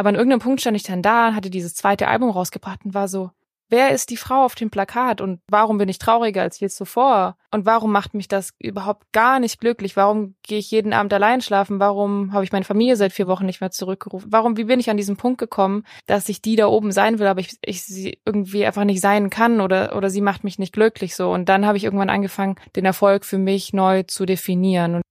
Aber an irgendeinem Punkt stand ich dann da und hatte dieses zweite Album rausgebracht und war so, wer ist die Frau auf dem Plakat und warum bin ich trauriger als je zuvor? Und warum macht mich das überhaupt gar nicht glücklich? Warum gehe ich jeden Abend allein schlafen? Warum habe ich meine Familie seit vier Wochen nicht mehr zurückgerufen? Warum, wie bin ich an diesen Punkt gekommen, dass ich die da oben sein will, aber ich, ich sie irgendwie einfach nicht sein kann oder, oder sie macht mich nicht glücklich so. Und dann habe ich irgendwann angefangen, den Erfolg für mich neu zu definieren.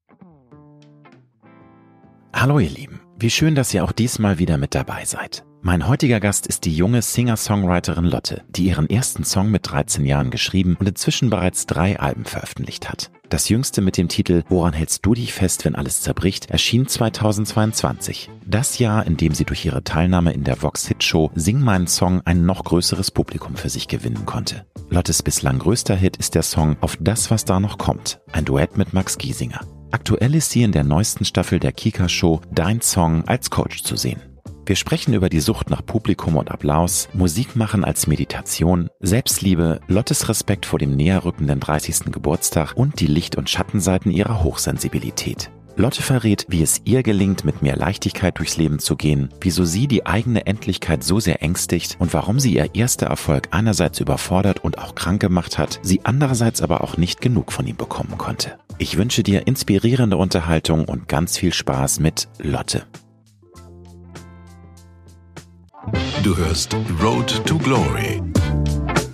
Hallo ihr Lieben, wie schön, dass ihr auch diesmal wieder mit dabei seid. Mein heutiger Gast ist die junge Singer-Songwriterin Lotte, die ihren ersten Song mit 13 Jahren geschrieben und inzwischen bereits drei Alben veröffentlicht hat. Das jüngste mit dem Titel Woran hältst du dich fest, wenn alles zerbricht, erschien 2022. Das Jahr, in dem sie durch ihre Teilnahme in der Vox Hit Show Sing meinen Song ein noch größeres Publikum für sich gewinnen konnte. Lottes bislang größter Hit ist der Song Auf das, was da noch kommt, ein Duett mit Max Giesinger. Aktuell ist sie in der neuesten Staffel der Kika Show Dein Song als Coach zu sehen. Wir sprechen über die Sucht nach Publikum und Applaus, Musik machen als Meditation, Selbstliebe, Lottes Respekt vor dem näher rückenden 30. Geburtstag und die Licht- und Schattenseiten ihrer Hochsensibilität. Lotte verrät, wie es ihr gelingt, mit mehr Leichtigkeit durchs Leben zu gehen, wieso sie die eigene Endlichkeit so sehr ängstigt und warum sie ihr erster Erfolg einerseits überfordert und auch krank gemacht hat, sie andererseits aber auch nicht genug von ihm bekommen konnte. Ich wünsche dir inspirierende Unterhaltung und ganz viel Spaß mit Lotte. Du hörst Road to Glory.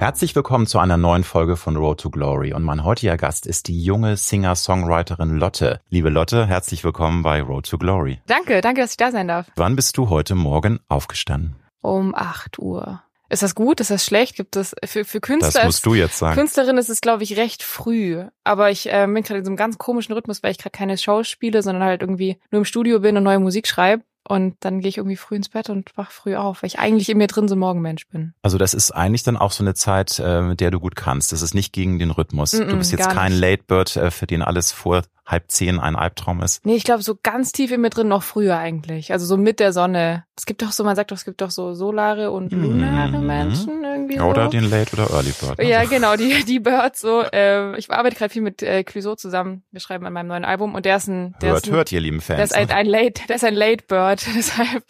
Herzlich willkommen zu einer neuen Folge von Road to Glory und mein heutiger Gast ist die junge Singer-Songwriterin Lotte. Liebe Lotte, herzlich willkommen bei Road to Glory. Danke, danke, dass ich da sein darf. Wann bist du heute Morgen aufgestanden? Um acht Uhr. Ist das gut? Ist das schlecht? Gibt es für, für Künstler? Das musst du jetzt sagen. Künstlerin ist es, glaube ich, recht früh. Aber ich äh, bin gerade in so einem ganz komischen Rhythmus, weil ich gerade keine Shows spiele, sondern halt irgendwie nur im Studio bin und neue Musik schreibe. Und dann gehe ich irgendwie früh ins Bett und wach früh auf, weil ich eigentlich in mir drin so ein Morgenmensch bin. Also das ist eigentlich dann auch so eine Zeit, äh, mit der du gut kannst. Das ist nicht gegen den Rhythmus. Mm -mm, du bist jetzt kein nicht. Late Bird, äh, für den alles vor halb zehn ein Albtraum ist. Nee, ich glaube so ganz tief in mir drin noch früher eigentlich. Also so mit der Sonne. Es gibt doch so, man sagt doch, es gibt doch so solare und lunare Mhm. Menschen irgendwie so. Oder den Late oder Early Bird. ne? Ja, So. genau, die, die Birds so. Äh, ich arbeite gerade viel mit äh, Clouseau zusammen. Wir schreiben an meinem neuen Album und der ist ein, der Hört, ist ein, hört, ihr lieben der Fans. ist ein, ein Late, der ist ein Late Bird. Deshalb,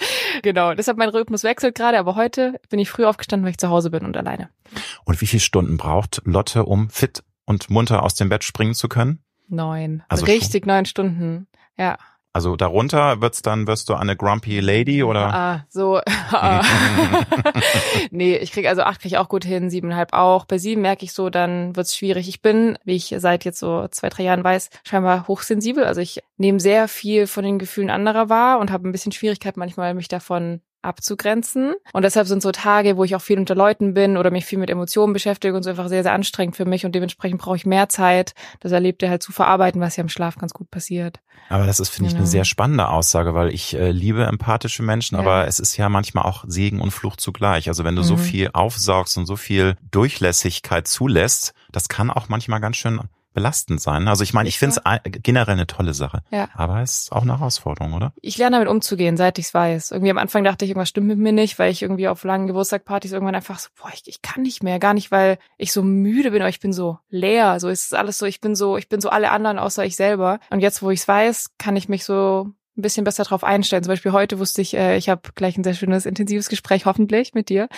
genau, deshalb mein Rhythmus wechselt gerade, aber heute bin ich früh aufgestanden, weil ich zu Hause bin und alleine. Und wie viele Stunden braucht Lotte, um fit und munter aus dem Bett springen zu können? Neun. Also Richtig neun Stunden. Ja. Also darunter wird's dann, wirst du eine Grumpy Lady oder? Ah, so. nee, ich krieg also acht krieg ich auch gut hin, siebeneinhalb auch. Bei sieben merke ich so, dann wird's schwierig. Ich bin, wie ich seit jetzt so zwei, drei Jahren weiß, scheinbar hochsensibel. Also ich nehme sehr viel von den Gefühlen anderer wahr und habe ein bisschen Schwierigkeit manchmal, mich davon abzugrenzen. Und deshalb sind so Tage, wo ich auch viel unter Leuten bin oder mich viel mit Emotionen beschäftige und so einfach sehr, sehr anstrengend für mich. Und dementsprechend brauche ich mehr Zeit, das Erlebte halt zu verarbeiten, was ja im Schlaf ganz gut passiert. Aber das ist, finde ich, eine Genau. sehr spannende Aussage, weil ich äh, liebe empathische Menschen, Ja. aber es ist ja manchmal auch Segen und Flucht zugleich. Also wenn du so Mhm. viel aufsaugst und so viel Durchlässigkeit zulässt, das kann auch manchmal ganz schön belastend sein. Also ich meine, ich finde es generell eine tolle Sache. Ja. Aber es ist auch eine Herausforderung, oder? ich lerne damit umzugehen, seit ich's weiß. Irgendwie am Anfang dachte ich, irgendwas stimmt mit mir nicht, weil ich irgendwie auf langen Geburtstagpartys irgendwann einfach so, boah, ich, ich kann nicht mehr, gar nicht, weil ich so müde bin, aber ich bin so leer. So ist es alles so, ich bin so, ich bin so alle anderen außer ich selber. Und jetzt, wo ich's weiß, kann ich mich so ein bisschen besser drauf einstellen. Zum Beispiel heute wusste ich, äh, ich habe gleich ein sehr schönes, intensives Gespräch, hoffentlich mit dir.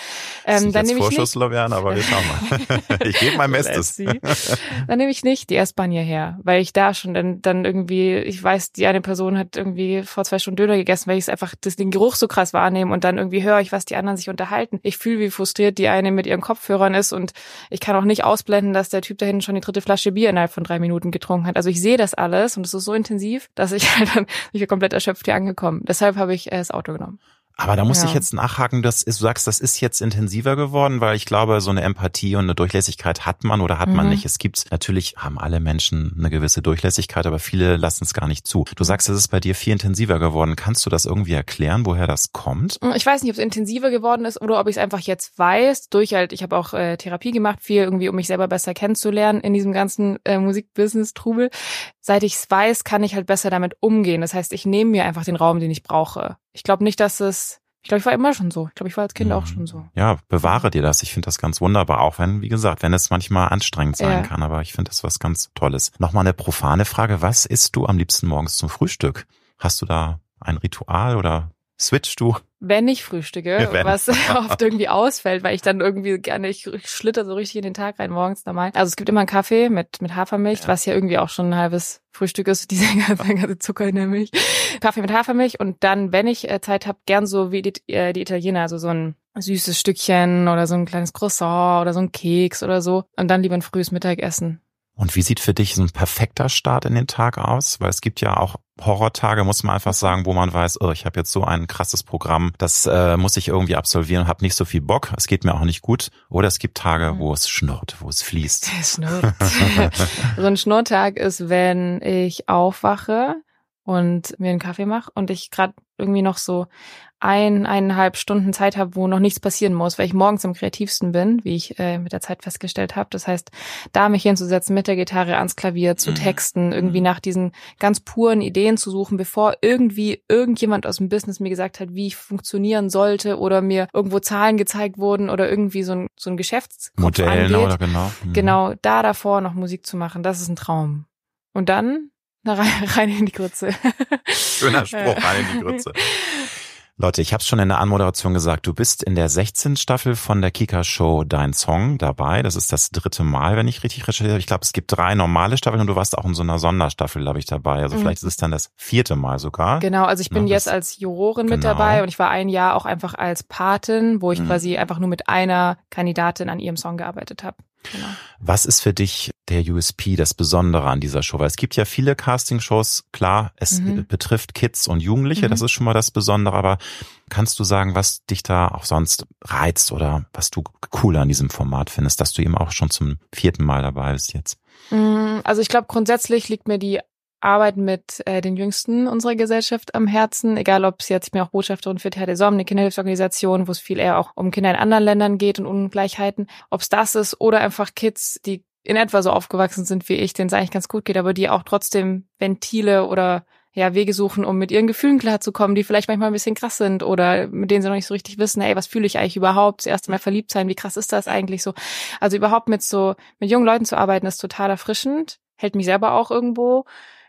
Das ist Ähm, jetzt nehme ich nicht, Vorschusslorbeeren, aber wir schauen mal. ich gebe mein Bestes. Dann nehme ich nicht die S-Bahn hierher, weil ich da schon dann, dann irgendwie, ich weiß, die eine Person hat irgendwie vor zwei Stunden Döner gegessen, weil ich es einfach das, den Geruch so krass wahrnehme und dann irgendwie höre ich, was die anderen sich unterhalten. Ich fühle, wie frustriert die eine mit ihren Kopfhörern ist und ich kann auch nicht ausblenden, dass der Typ da hinten schon die dritte Flasche Bier innerhalb von drei Minuten getrunken hat. Also ich sehe das alles und es ist so intensiv, dass ich halt dann ich bin komplett erschöpft hier angekommen. Deshalb habe ich äh, das Auto genommen. Aber da muss Ja. ich jetzt nachhaken, das ist, du sagst, das ist jetzt intensiver geworden, weil ich glaube, so eine Empathie und eine Durchlässigkeit hat man oder hat man Mhm. nicht. Es gibt, natürlich haben alle Menschen eine gewisse Durchlässigkeit, aber viele lassen es gar nicht zu. Du sagst, es ist bei dir viel intensiver geworden. Kannst du das irgendwie erklären, woher das kommt? Ich weiß nicht, ob es intensiver geworden ist oder ob ich es einfach jetzt weiß. Durch halt, ich habe auch äh, Therapie gemacht, viel irgendwie, um mich selber besser kennenzulernen in diesem ganzen äh, Musikbusiness-Trubel. Seit ich es weiß, kann ich halt besser damit umgehen. Das heißt, ich nehme mir einfach den Raum, den ich brauche. Ich glaube nicht, dass es. Ich glaube, ich war immer schon so. Ich glaube, ich war als Kind auch schon so. Ja, bewahre dir das. Ich finde das ganz wunderbar, auch wenn, wie gesagt, wenn es manchmal anstrengend sein Ja. kann, aber ich finde das was ganz Tolles. Nochmal eine profane Frage. Was isst du am liebsten morgens zum Frühstück? Hast du da ein Ritual oder switchst du? Wenn ich frühstücke, wenn. was oft irgendwie ausfällt, weil ich dann irgendwie gerne, ich schlitter so richtig in den Tag rein morgens normal. Also es gibt immer einen Kaffee mit, mit Hafermilch, Ja. was ja irgendwie auch schon ein halbes Frühstück ist, diese ganze, ganze Zucker in der Milch. Kaffee mit Hafermilch und dann, wenn ich äh, Zeit habe, gern so wie die, äh, die Italiener, also so ein süßes Stückchen oder so ein kleines Croissant oder so ein Keks oder so und dann lieber ein frühes Mittagessen. Und wie sieht für dich so ein perfekter Start in den Tag aus? Weil es gibt ja auch Horrortage, muss man einfach sagen, wo man weiß, oh, ich habe jetzt so ein krasses Programm, das äh, muss ich irgendwie absolvieren habe nicht so viel Bock. Es geht mir auch nicht gut. Oder es gibt Tage, Mhm. wo es schnurrt, wo es fließt. Es schnurrt. so ein Schnurrtag ist, wenn ich aufwache und mir einen Kaffee mache und ich gerade irgendwie noch so ein, eineinhalb Stunden Zeit habe, wo noch nichts passieren muss, weil ich morgens am kreativsten bin, wie ich äh, mit der Zeit festgestellt habe. Das heißt, da mich hinzusetzen, mit der Gitarre ans Klavier zu Mhm. texten, irgendwie Mhm. nach diesen ganz puren Ideen zu suchen, bevor irgendwie irgendjemand aus dem Business mir gesagt hat, wie ich funktionieren sollte oder mir irgendwo Zahlen gezeigt wurden oder irgendwie so ein, so ein Geschäftskopf Modellen angeht. oder genau. Mhm. Genau, da davor noch Musik zu machen, das ist ein Traum. Und dann na, rein, rein in die Grütze. Schöner Spruch, rein in die Grütze. Leute, ich habe schon in der Anmoderation gesagt, du bist in der 16. Staffel von der Kika-Show Dein Song dabei. Das ist das dritte Mal, wenn ich richtig recherchiere. Ich glaube, es gibt drei normale Staffeln und du warst auch in so einer Sonderstaffel, glaube ich, dabei. Also Mhm. vielleicht ist es dann das vierte Mal sogar. Genau, also ich bin Ja, jetzt als Jurorin mit genau. dabei und ich war ein Jahr auch einfach als Patin, wo ich Mhm. quasi einfach nur mit einer Kandidatin an ihrem Song gearbeitet habe. Genau. Was ist für dich der USP, das Besondere an dieser Show? Weil es gibt ja viele Castingshows, klar, es Mhm. betrifft Kids und Jugendliche, Mhm. das ist schon mal das Besondere, aber kannst du sagen, was dich da auch sonst reizt oder was du cool an diesem Format findest, dass du eben auch schon zum vierten Mal dabei bist jetzt? Mm, Also ich glaube, grundsätzlich liegt mir die Arbeit mit äh, den Jüngsten unserer Gesellschaft am Herzen, egal ob es jetzt, ich bin auch Botschafterin für Terre des Hommes, eine Kinderhilfsorganisation, wo es viel eher auch um Kinder in anderen Ländern geht und Ungleichheiten, ob es das ist oder einfach Kids, die in etwa so aufgewachsen sind wie ich, denen es eigentlich ganz gut geht, aber die auch trotzdem Ventile oder ja, Wege suchen, um mit ihren Gefühlen klarzukommen, die vielleicht manchmal ein bisschen krass sind oder mit denen sie noch nicht so richtig wissen, ey, was fühle ich eigentlich überhaupt? Das erste Mal verliebt sein, wie krass ist das eigentlich so? Also überhaupt mit so, mit jungen Leuten zu arbeiten, ist total erfrischend, hält mich selber auch irgendwo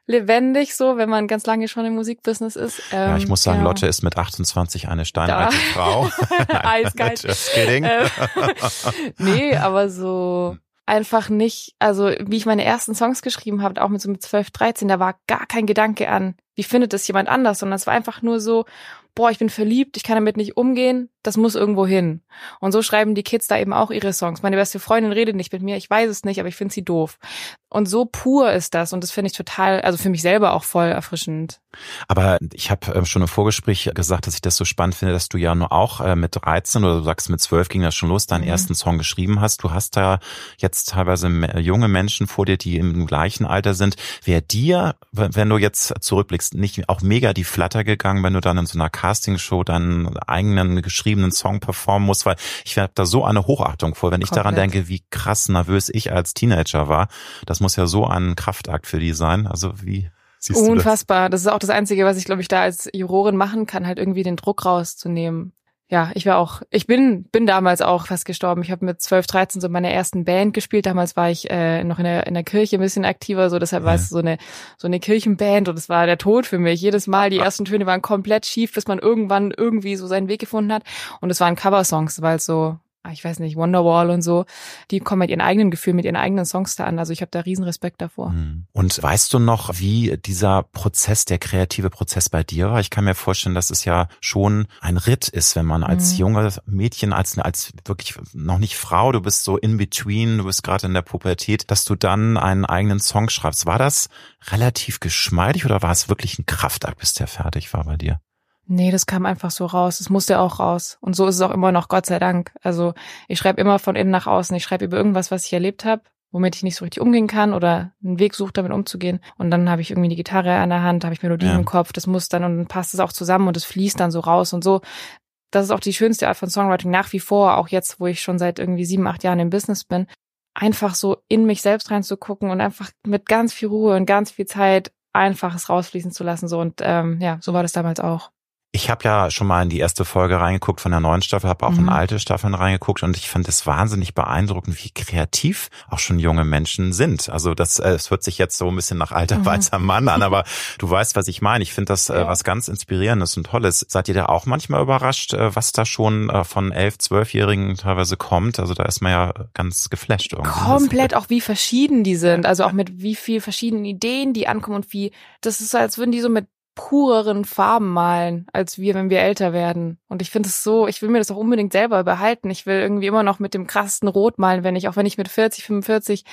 lebendig so, wenn man ganz lange schon im Musikbusiness ist. ja, ich Ähm, muss sagen, genau. Lotte ist mit 28 eine steinalte Da. Frau. Eiskalt. Just kidding. Äh, nee, aber so einfach nicht, also wie ich meine ersten Songs geschrieben habe, auch mit so mit 12, 13, da war gar kein Gedanke an, wie findet das jemand anders, sondern es war einfach nur so, boah, ich bin verliebt, ich kann damit nicht umgehen, das muss irgendwo hin. Und so schreiben die Kids da eben auch ihre Songs. Meine beste Freundin redet nicht mit mir, ich weiß es nicht, aber ich finde sie doof. Und so pur ist das und das finde ich total, also für mich selber auch voll erfrischend. Aber ich habe äh, schon im Vorgespräch gesagt, dass ich das so spannend finde, dass du ja nur auch äh, mit 13 oder du sagst mit 12 ging das schon los, deinen Mhm. ersten Song geschrieben hast. Du hast da jetzt teilweise me- junge Menschen vor dir, die im gleichen Alter sind. Wäre dir, wenn du jetzt zurückblickst, nicht auch mega die Flatter gegangen, wenn du dann in so einer Castingshow deinen eigenen geschriebenen Song performen musst? Weil ich habe da so eine Hochachtung vor, wenn ich daran Komplett. denke, wie krass nervös ich als Teenager war. Das muss ja so ein Kraftakt für die sein. Also wie siehst du das? Unfassbar. Das ist auch das Einzige, was ich, glaube ich, da als Jurorin machen kann, halt irgendwie den Druck rauszunehmen. Ja, ich war auch, ich bin, bin damals auch fast gestorben. Ich habe mit 12, 13 so meine ersten Band gespielt. Damals war ich äh, noch in der, in der Kirche ein bisschen aktiver, so deshalb war Ja. es so eine, so eine Kirchenband und es war der Tod für mich. Jedes Mal, die ersten Töne waren komplett schief, bis man irgendwann irgendwie so seinen Weg gefunden hat. Und es waren Coversongs, weil es so, ah, ich weiß nicht, Wonderwall und so, die kommen mit ihren eigenen Gefühlen, mit ihren eigenen Songs da an. Also ich habe da riesen Respekt davor. Hm. Und weißt du noch, wie dieser Prozess, der kreative Prozess bei dir war? Ich kann mir vorstellen, dass es ja schon ein Ritt ist, wenn man als Mhm. junges Mädchen, als, als wirklich noch nicht Frau, du bist so in between, du bist gerade in der Pubertät, dass du dann einen eigenen Song schreibst. War das relativ geschmeidig oder war es wirklich ein Kraftakt, bis der fertig war bei dir? Nee, das kam einfach so raus. Es musste auch raus. Und so ist es auch immer noch, Gott sei Dank. Also ich schreibe immer von innen nach außen. Ich schreibe über irgendwas, was ich erlebt habe, womit ich nicht so richtig umgehen kann oder einen Weg suche, damit umzugehen. Und dann habe ich irgendwie die Gitarre an der Hand, habe ich Melodien ja. im Kopf. Das muss dann und dann passt es auch zusammen und es fließt dann so raus und so. Das ist auch die schönste Art von Songwriting nach wie vor, auch jetzt, wo ich schon seit irgendwie sieben, acht Jahren im Business bin. Einfach so in mich selbst reinzugucken und einfach mit ganz viel Ruhe und ganz viel Zeit einfach es rausfließen zu lassen. So und ähm, ja, so war das damals auch. Ich habe ja schon mal in die erste Folge reingeguckt von der neuen Staffel, habe auch mhm. in alte Staffeln reingeguckt und ich fand es wahnsinnig beeindruckend, wie kreativ auch schon junge Menschen sind. Also das, äh, es hört sich jetzt so ein bisschen nach alter mhm. weißer Mann an, aber du weißt, was ich meine. Ich finde das äh, ja. was ganz inspirierendes und tolles. Seid ihr da auch manchmal überrascht, äh, was da schon von elf, zwölfjährigen teilweise kommt? Also da ist man ja ganz geflasht irgendwie. Komplett auch wie verschieden die sind, also auch mit wie viel verschiedenen Ideen die ankommen und wie das ist, als würden die so mit pureren Farben malen als wir, wenn wir älter werden. Und ich finde es so, ich will mir das auch unbedingt selber behalten. Ich will irgendwie immer noch mit dem krassesten Rot malen, wenn ich, auch wenn ich mit 40, 45,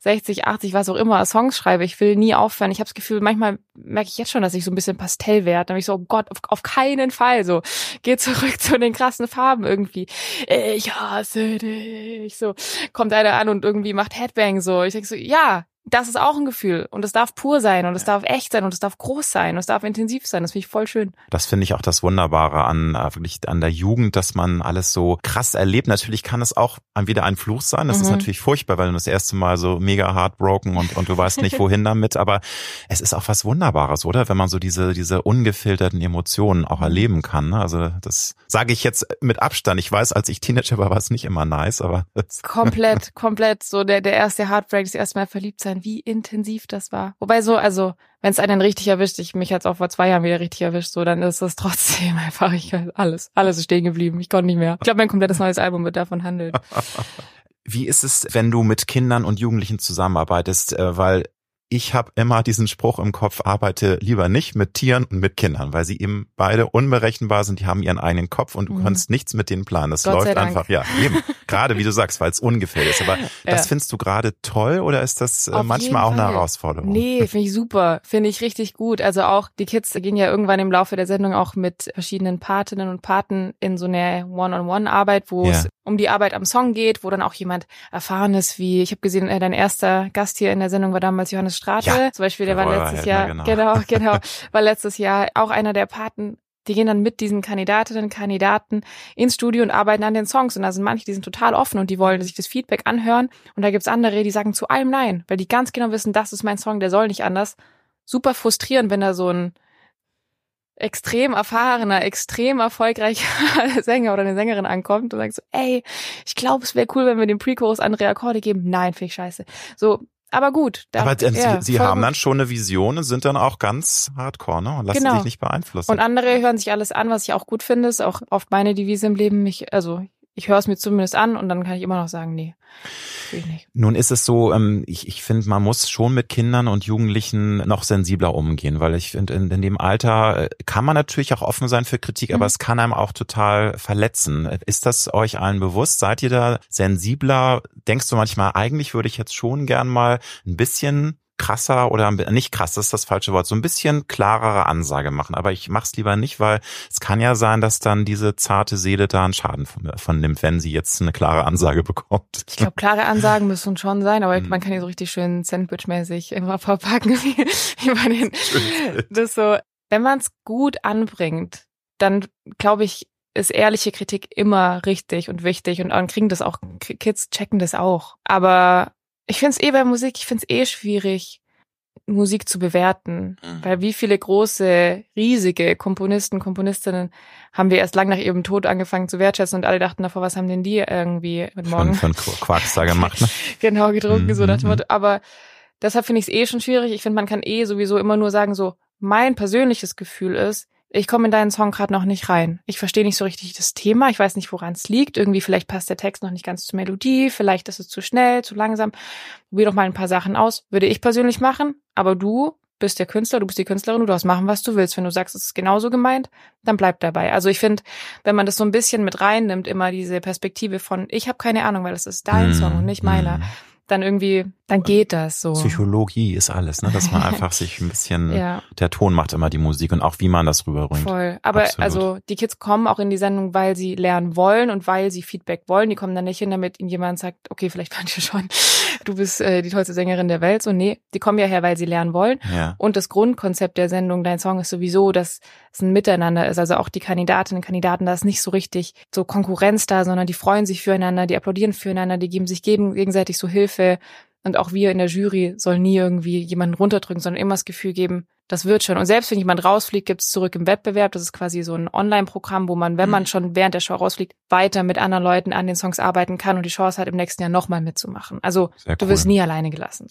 60, 80, was auch immer, Songs schreibe. Ich will nie aufhören. Ich habe das Gefühl, manchmal merke ich jetzt schon, dass ich so ein bisschen Pastell werde. Dann ich so, oh Gott, auf, auf keinen Fall so. Geh zurück zu den krassen Farben irgendwie. Ich hasse dich. So, kommt einer an und irgendwie macht Headbang so. Ich denke so, ja, das ist auch ein Gefühl und es darf pur sein und es darf echt sein und es darf groß sein und es darf intensiv sein. Das finde ich voll schön. Das finde ich auch das Wunderbare an äh, wirklich an der Jugend, dass man alles so krass erlebt. Natürlich kann es auch wieder ein Fluch sein. Das mhm. ist natürlich furchtbar, weil du das erste Mal so mega heartbroken und und du weißt nicht wohin damit. Aber es ist auch was Wunderbares, oder? Wenn man so diese diese ungefilterten Emotionen auch mhm. erleben kann. Ne? Also das sage ich jetzt mit Abstand. Ich weiß, als ich Teenager war, war es nicht immer nice, aber komplett, komplett so der der erste Heartbreak, das erste Mal verliebt sein sein, wie intensiv das war. Wobei so, also, wenn es einen richtig erwischt, ich mich jetzt auch vor zwei Jahren wieder richtig erwischt, so, dann ist es trotzdem einfach, ich alles, alles ist stehen geblieben. Ich konnte nicht mehr. Ich glaube, mein komplettes neues Album wird davon handeln. Wie ist es, wenn du mit Kindern und Jugendlichen zusammenarbeitest? Äh, weil ich habe immer diesen Spruch im Kopf, arbeite lieber nicht mit Tieren und mit Kindern, weil sie eben beide unberechenbar sind, die haben ihren eigenen Kopf und du mhm. kannst nichts mit denen planen. Das Gott läuft einfach, ja, eben. gerade wie du sagst, weil es ungefähr ist. Aber ja. das findest du gerade toll oder ist das äh, Auf manchmal auch eine Herausforderung? Nee, finde ich super. Finde ich richtig gut. Also auch die Kids gehen ja irgendwann im Laufe der Sendung auch mit verschiedenen Patinnen und Paten in so eine One-on-One-Arbeit, wo ja. es um die Arbeit am Song geht, wo dann auch jemand erfahren ist, wie, ich habe gesehen, äh, dein erster Gast hier in der Sendung war damals Johannes Strate. Ja. Zum Beispiel, der war letztes Jahr, genau. genau, genau, war letztes Jahr auch einer der Paten die gehen dann mit diesen Kandidatinnen, Kandidaten ins Studio und arbeiten an den Songs. Und da sind manche, die sind total offen und die wollen sich das Feedback anhören. Und da gibt's andere, die sagen zu allem Nein, weil die ganz genau wissen, das ist mein Song, der soll nicht anders. Super frustrierend, wenn da so ein extrem erfahrener, extrem erfolgreicher Sänger oder eine Sängerin ankommt und sagt so, ey, ich glaube, es wäre cool, wenn wir dem Pre-Chorus andere Akkorde geben. Nein, finde ich scheiße. So, aber gut. Da, aber äh, ja, sie, sie haben gut. dann schon eine Vision und sind dann auch ganz hardcore, ne? Und lassen genau. sich nicht beeinflussen. Und andere hören sich alles an, was ich auch gut finde, ist auch oft meine Devise im Leben. Mich, also ich höre es mir zumindest an und dann kann ich immer noch sagen, nee. Nun ist es so, ähm, ich, ich finde, man muss schon mit Kindern und Jugendlichen noch sensibler umgehen, weil ich finde, in, in dem Alter äh, kann man natürlich auch offen sein für Kritik, mhm. aber es kann einem auch total verletzen. Ist das euch allen bewusst? Seid ihr da sensibler? Denkst du manchmal, eigentlich würde ich jetzt schon gern mal ein bisschen krasser oder nicht krass, das ist das falsche Wort, so ein bisschen klarere Ansage machen. Aber ich mache es lieber nicht, weil es kann ja sein, dass dann diese zarte Seele da einen Schaden von, von nimmt, wenn sie jetzt eine klare Ansage bekommt. Ich glaube, klare Ansagen müssen schon sein, aber mhm. man kann ja so richtig schön Sandwich-mäßig immer verpacken, wie, wie bei den. Das so, wenn man es gut anbringt, dann glaube ich, ist ehrliche Kritik immer richtig und wichtig und dann kriegen das auch, Kids checken das auch. Aber ich finde es eh bei Musik, ich finde es eh schwierig, Musik zu bewerten. Mhm. Weil wie viele große, riesige Komponisten, Komponistinnen haben wir erst lang nach ihrem Tod angefangen zu wertschätzen und alle dachten davor, was haben denn die irgendwie mit morgen? Von, von Quarks da gemacht, ne? genau, getrunken, mhm. so nach dem Motto. Aber deshalb finde ich es eh schon schwierig. Ich finde, man kann eh sowieso immer nur sagen, so, mein persönliches Gefühl ist, ich komme in deinen Song gerade noch nicht rein. Ich verstehe nicht so richtig das Thema. Ich weiß nicht, woran es liegt. Irgendwie vielleicht passt der Text noch nicht ganz zur Melodie. Vielleicht ist es zu schnell, zu langsam. Probier doch mal ein paar Sachen aus. Würde ich persönlich machen. Aber du bist der Künstler, du bist die Künstlerin, du darfst machen, was du willst. Wenn du sagst, es ist genauso gemeint, dann bleib dabei. Also ich finde, wenn man das so ein bisschen mit reinnimmt, immer diese Perspektive von, ich habe keine Ahnung, weil es ist dein mm. Song und nicht meiner, mm. Dann irgendwie, dann geht das so. Psychologie ist alles, ne? Dass man einfach sich ein bisschen, ja. der Ton macht immer die Musik und auch wie man das rüberbringt. Voll. Aber Absolut. also die Kids kommen auch in die Sendung, weil sie lernen wollen und weil sie Feedback wollen. Die kommen dann nicht hin, damit ihnen jemand sagt, okay, vielleicht fand ihr schon, du bist äh, die tollste Sängerin der Welt. So, nee, die kommen ja her, weil sie lernen wollen. Ja. Und das Grundkonzept der Sendung, dein Song ist sowieso, dass es ein Miteinander ist. Also auch die Kandidatinnen und Kandidaten, da ist nicht so richtig so Konkurrenz da, sondern die freuen sich füreinander, die applaudieren füreinander, die geben sich gegenseitig so Hilfe. Und auch wir in der Jury sollen nie irgendwie jemanden runterdrücken, sondern immer das Gefühl geben, das wird schon. Und selbst wenn jemand rausfliegt, gibt es zurück im Wettbewerb. Das ist quasi so ein Online-Programm, wo man, wenn man mhm. schon während der Show rausfliegt, weiter mit anderen Leuten an den Songs arbeiten kann und die Chance hat, im nächsten Jahr nochmal mitzumachen. Also Sehr du wirst nie alleine gelassen.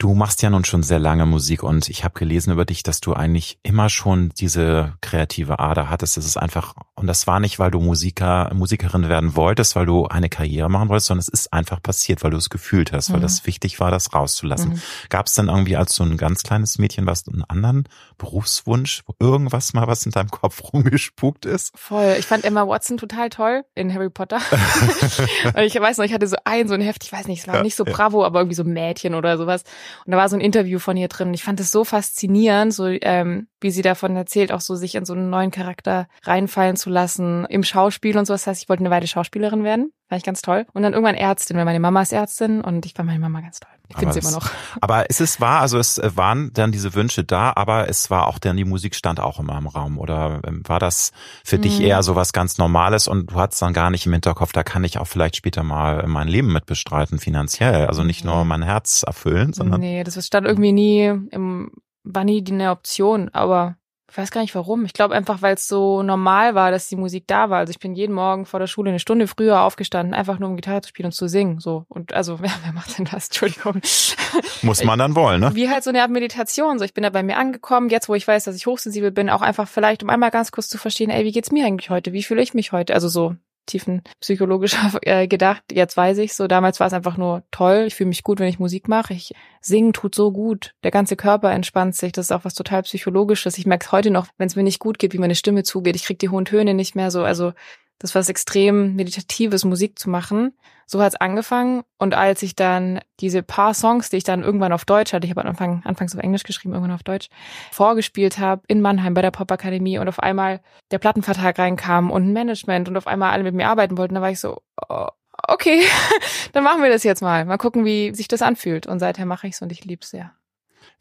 Du machst ja nun schon sehr lange Musik und ich habe gelesen über dich, dass du eigentlich immer schon diese kreative Ader hattest. Es ist einfach, und das war nicht, weil du Musiker, Musikerin werden wolltest, weil du eine Karriere machen wolltest, sondern es ist einfach passiert, weil du es gefühlt hast, mhm. weil das wichtig war, das rauszulassen. Mhm. Gab es dann irgendwie als so ein ganz kleines Mädchen was einen anderen Berufswunsch, wo irgendwas mal was in deinem Kopf rumgespukt ist? Voll. Ich fand Emma Watson total toll in Harry Potter. und ich weiß noch, ich hatte so ein, so ein Heft, ich weiß nicht, es war ja, nicht so ja. Bravo, aber irgendwie so Mädchen oder sowas. Und da war so ein Interview von ihr drin. Ich fand es so faszinierend, so ähm, wie sie davon erzählt, auch so sich in so einen neuen Charakter reinfallen zu lassen im Schauspiel und so. Das heißt, ich wollte eine Weile Schauspielerin werden. Fand ich ganz toll. Und dann irgendwann Ärztin, weil meine Mama ist Ärztin und ich fand meine Mama ganz toll. Ich finde sie immer noch. Aber es ist wahr, also es äh, waren dann diese Wünsche da, aber es war auch dann die Musik stand auch immer im Raum. Oder ähm, war das für mhm. dich eher so was ganz Normales und du hattest dann gar nicht im Hinterkopf, da kann ich auch vielleicht später mal mein Leben mit bestreiten, finanziell. Also nicht nur mein Herz erfüllen, sondern. Nee, das stand irgendwie nie im, war nie eine Option, aber ich weiß gar nicht warum. Ich glaube einfach, weil es so normal war, dass die Musik da war. Also ich bin jeden Morgen vor der Schule eine Stunde früher aufgestanden, einfach nur um Gitarre zu spielen und zu singen. So und also wer, wer macht denn das? Entschuldigung. Muss man dann wollen, ne? Wie halt so eine Art Meditation. So ich bin da bei mir angekommen. Jetzt, wo ich weiß, dass ich hochsensibel bin, auch einfach vielleicht, um einmal ganz kurz zu verstehen, ey, wie geht's mir eigentlich heute? Wie fühle ich mich heute? Also so tiefen psychologischer äh, gedacht. Jetzt weiß ich so. Damals war es einfach nur toll. Ich fühle mich gut, wenn ich Musik mache. Ich singen tut so gut. Der ganze Körper entspannt sich. Das ist auch was total psychologisches. Ich merke es heute noch, wenn es mir nicht gut geht, wie meine Stimme zugeht. Ich krieg die hohen Töne nicht mehr so. Also das was extrem meditatives, Musik zu machen. So hat's angefangen. Und als ich dann diese paar Songs, die ich dann irgendwann auf Deutsch hatte, ich habe Anfang, anfangs auf Englisch geschrieben, irgendwann auf Deutsch, vorgespielt habe in Mannheim bei der Popakademie und auf einmal der Plattenvertrag reinkam und ein Management und auf einmal alle mit mir arbeiten wollten, da war ich so, oh, okay, dann machen wir das jetzt mal. Mal gucken, wie sich das anfühlt. Und seither mache ich's und ich lieb's sehr.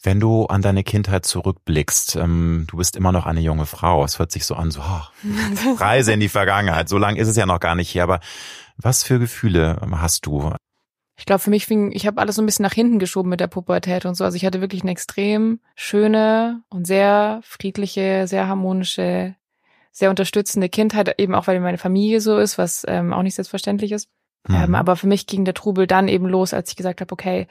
Wenn du an deine Kindheit zurückblickst, ähm, du bist immer noch eine junge Frau. Es hört sich so an, so oh, Reise in die Vergangenheit. So lange ist es ja noch gar nicht hier. Aber was für Gefühle hast du? Ich glaube, für mich fing, ich habe alles so ein bisschen nach hinten geschoben mit der Pubertät und so. Also ich hatte wirklich eine extrem schöne und sehr friedliche, sehr harmonische, sehr unterstützende Kindheit, eben auch weil meine Familie so ist, was ähm, auch nicht selbstverständlich ist. Mhm. Ähm, aber für mich ging der Trubel dann eben los, als ich gesagt habe, okay,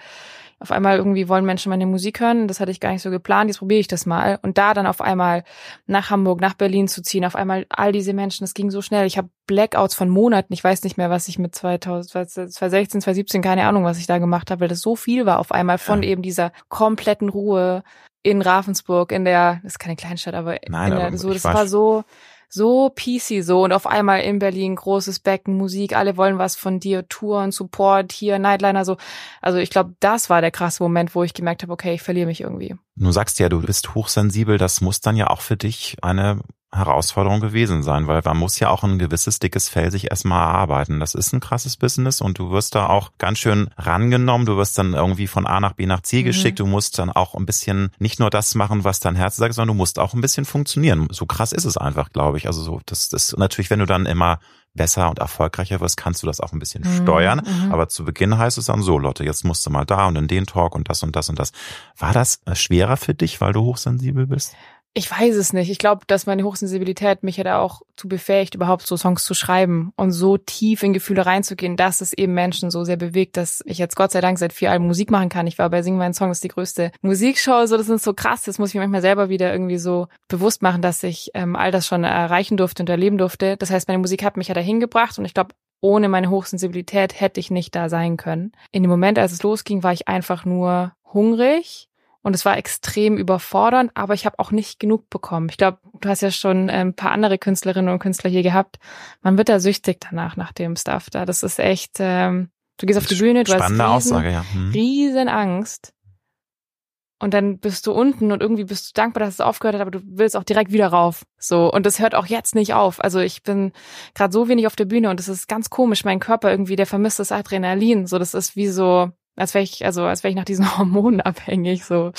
auf einmal irgendwie wollen Menschen meine Musik hören. Das hatte ich gar nicht so geplant. Jetzt probiere ich das mal. Und da dann auf einmal nach Hamburg, nach Berlin zu ziehen, auf einmal all diese Menschen, das ging so schnell. Ich habe Blackouts von Monaten. Ich weiß nicht mehr, was ich mit 2000, 2016, 2017, keine Ahnung, was ich da gemacht habe, weil das so viel war auf einmal von ja. eben dieser kompletten Ruhe in Ravensburg, in der, das ist keine Kleinstadt, aber, Nein, in der, so, das war so, so PC so und auf einmal in Berlin großes Becken, Musik, alle wollen was von dir, Touren, Support, hier, Nightliner, so. Also ich glaube, das war der krasse Moment, wo ich gemerkt habe, okay, ich verliere mich irgendwie. Du sagst ja, du bist hochsensibel, das muss dann ja auch für dich eine Herausforderung gewesen sein, weil man muss ja auch ein gewisses dickes Fell sich erstmal erarbeiten. Das ist ein krasses Business und du wirst da auch ganz schön rangenommen. Du wirst dann irgendwie von A nach B nach C mhm. geschickt. Du musst dann auch ein bisschen nicht nur das machen, was dein Herz sagt, sondern du musst auch ein bisschen funktionieren. So krass ist es einfach, glaube ich. Also so, das, das natürlich, wenn du dann immer besser und erfolgreicher wirst, kannst du das auch ein bisschen mhm. steuern. Mhm. Aber zu Beginn heißt es dann so, Lotte, jetzt musst du mal da und in den Talk und das und das und das. War das äh, schwerer für dich, weil du hochsensibel bist? Ich weiß es nicht. Ich glaube, dass meine Hochsensibilität mich ja da auch zu befähigt, überhaupt so Songs zu schreiben und so tief in Gefühle reinzugehen, dass es eben Menschen so sehr bewegt, dass ich jetzt Gott sei Dank seit vier Alben Musik machen kann. Ich war bei Sing meinen Song, das ist die größte Musikshow. So, das ist so krass. Das muss ich mir manchmal selber wieder irgendwie so bewusst machen, dass ich ähm, all das schon erreichen durfte und erleben durfte. Das heißt, meine Musik hat mich ja dahin gebracht und ich glaube, ohne meine Hochsensibilität hätte ich nicht da sein können. In dem Moment, als es losging, war ich einfach nur hungrig und es war extrem überfordernd, aber ich habe auch nicht genug bekommen. Ich glaube, du hast ja schon ein paar andere Künstlerinnen und Künstler hier gehabt. Man wird da süchtig danach, nach dem Stuff da. Das ist echt, ähm, Du gehst auf die Bühne, du Spannende hast riesen, Aussage, ja. Hm. riesen Angst. Und dann bist du unten und irgendwie bist du dankbar, dass es aufgehört hat, aber du willst auch direkt wieder rauf. So. Und das hört auch jetzt nicht auf. Also ich bin gerade so wenig auf der Bühne und das ist ganz komisch. Mein Körper irgendwie, der vermisst das Adrenalin. So, das ist wie so, als wäre ich, also als wäre ich nach diesen Hormonen abhängig. So.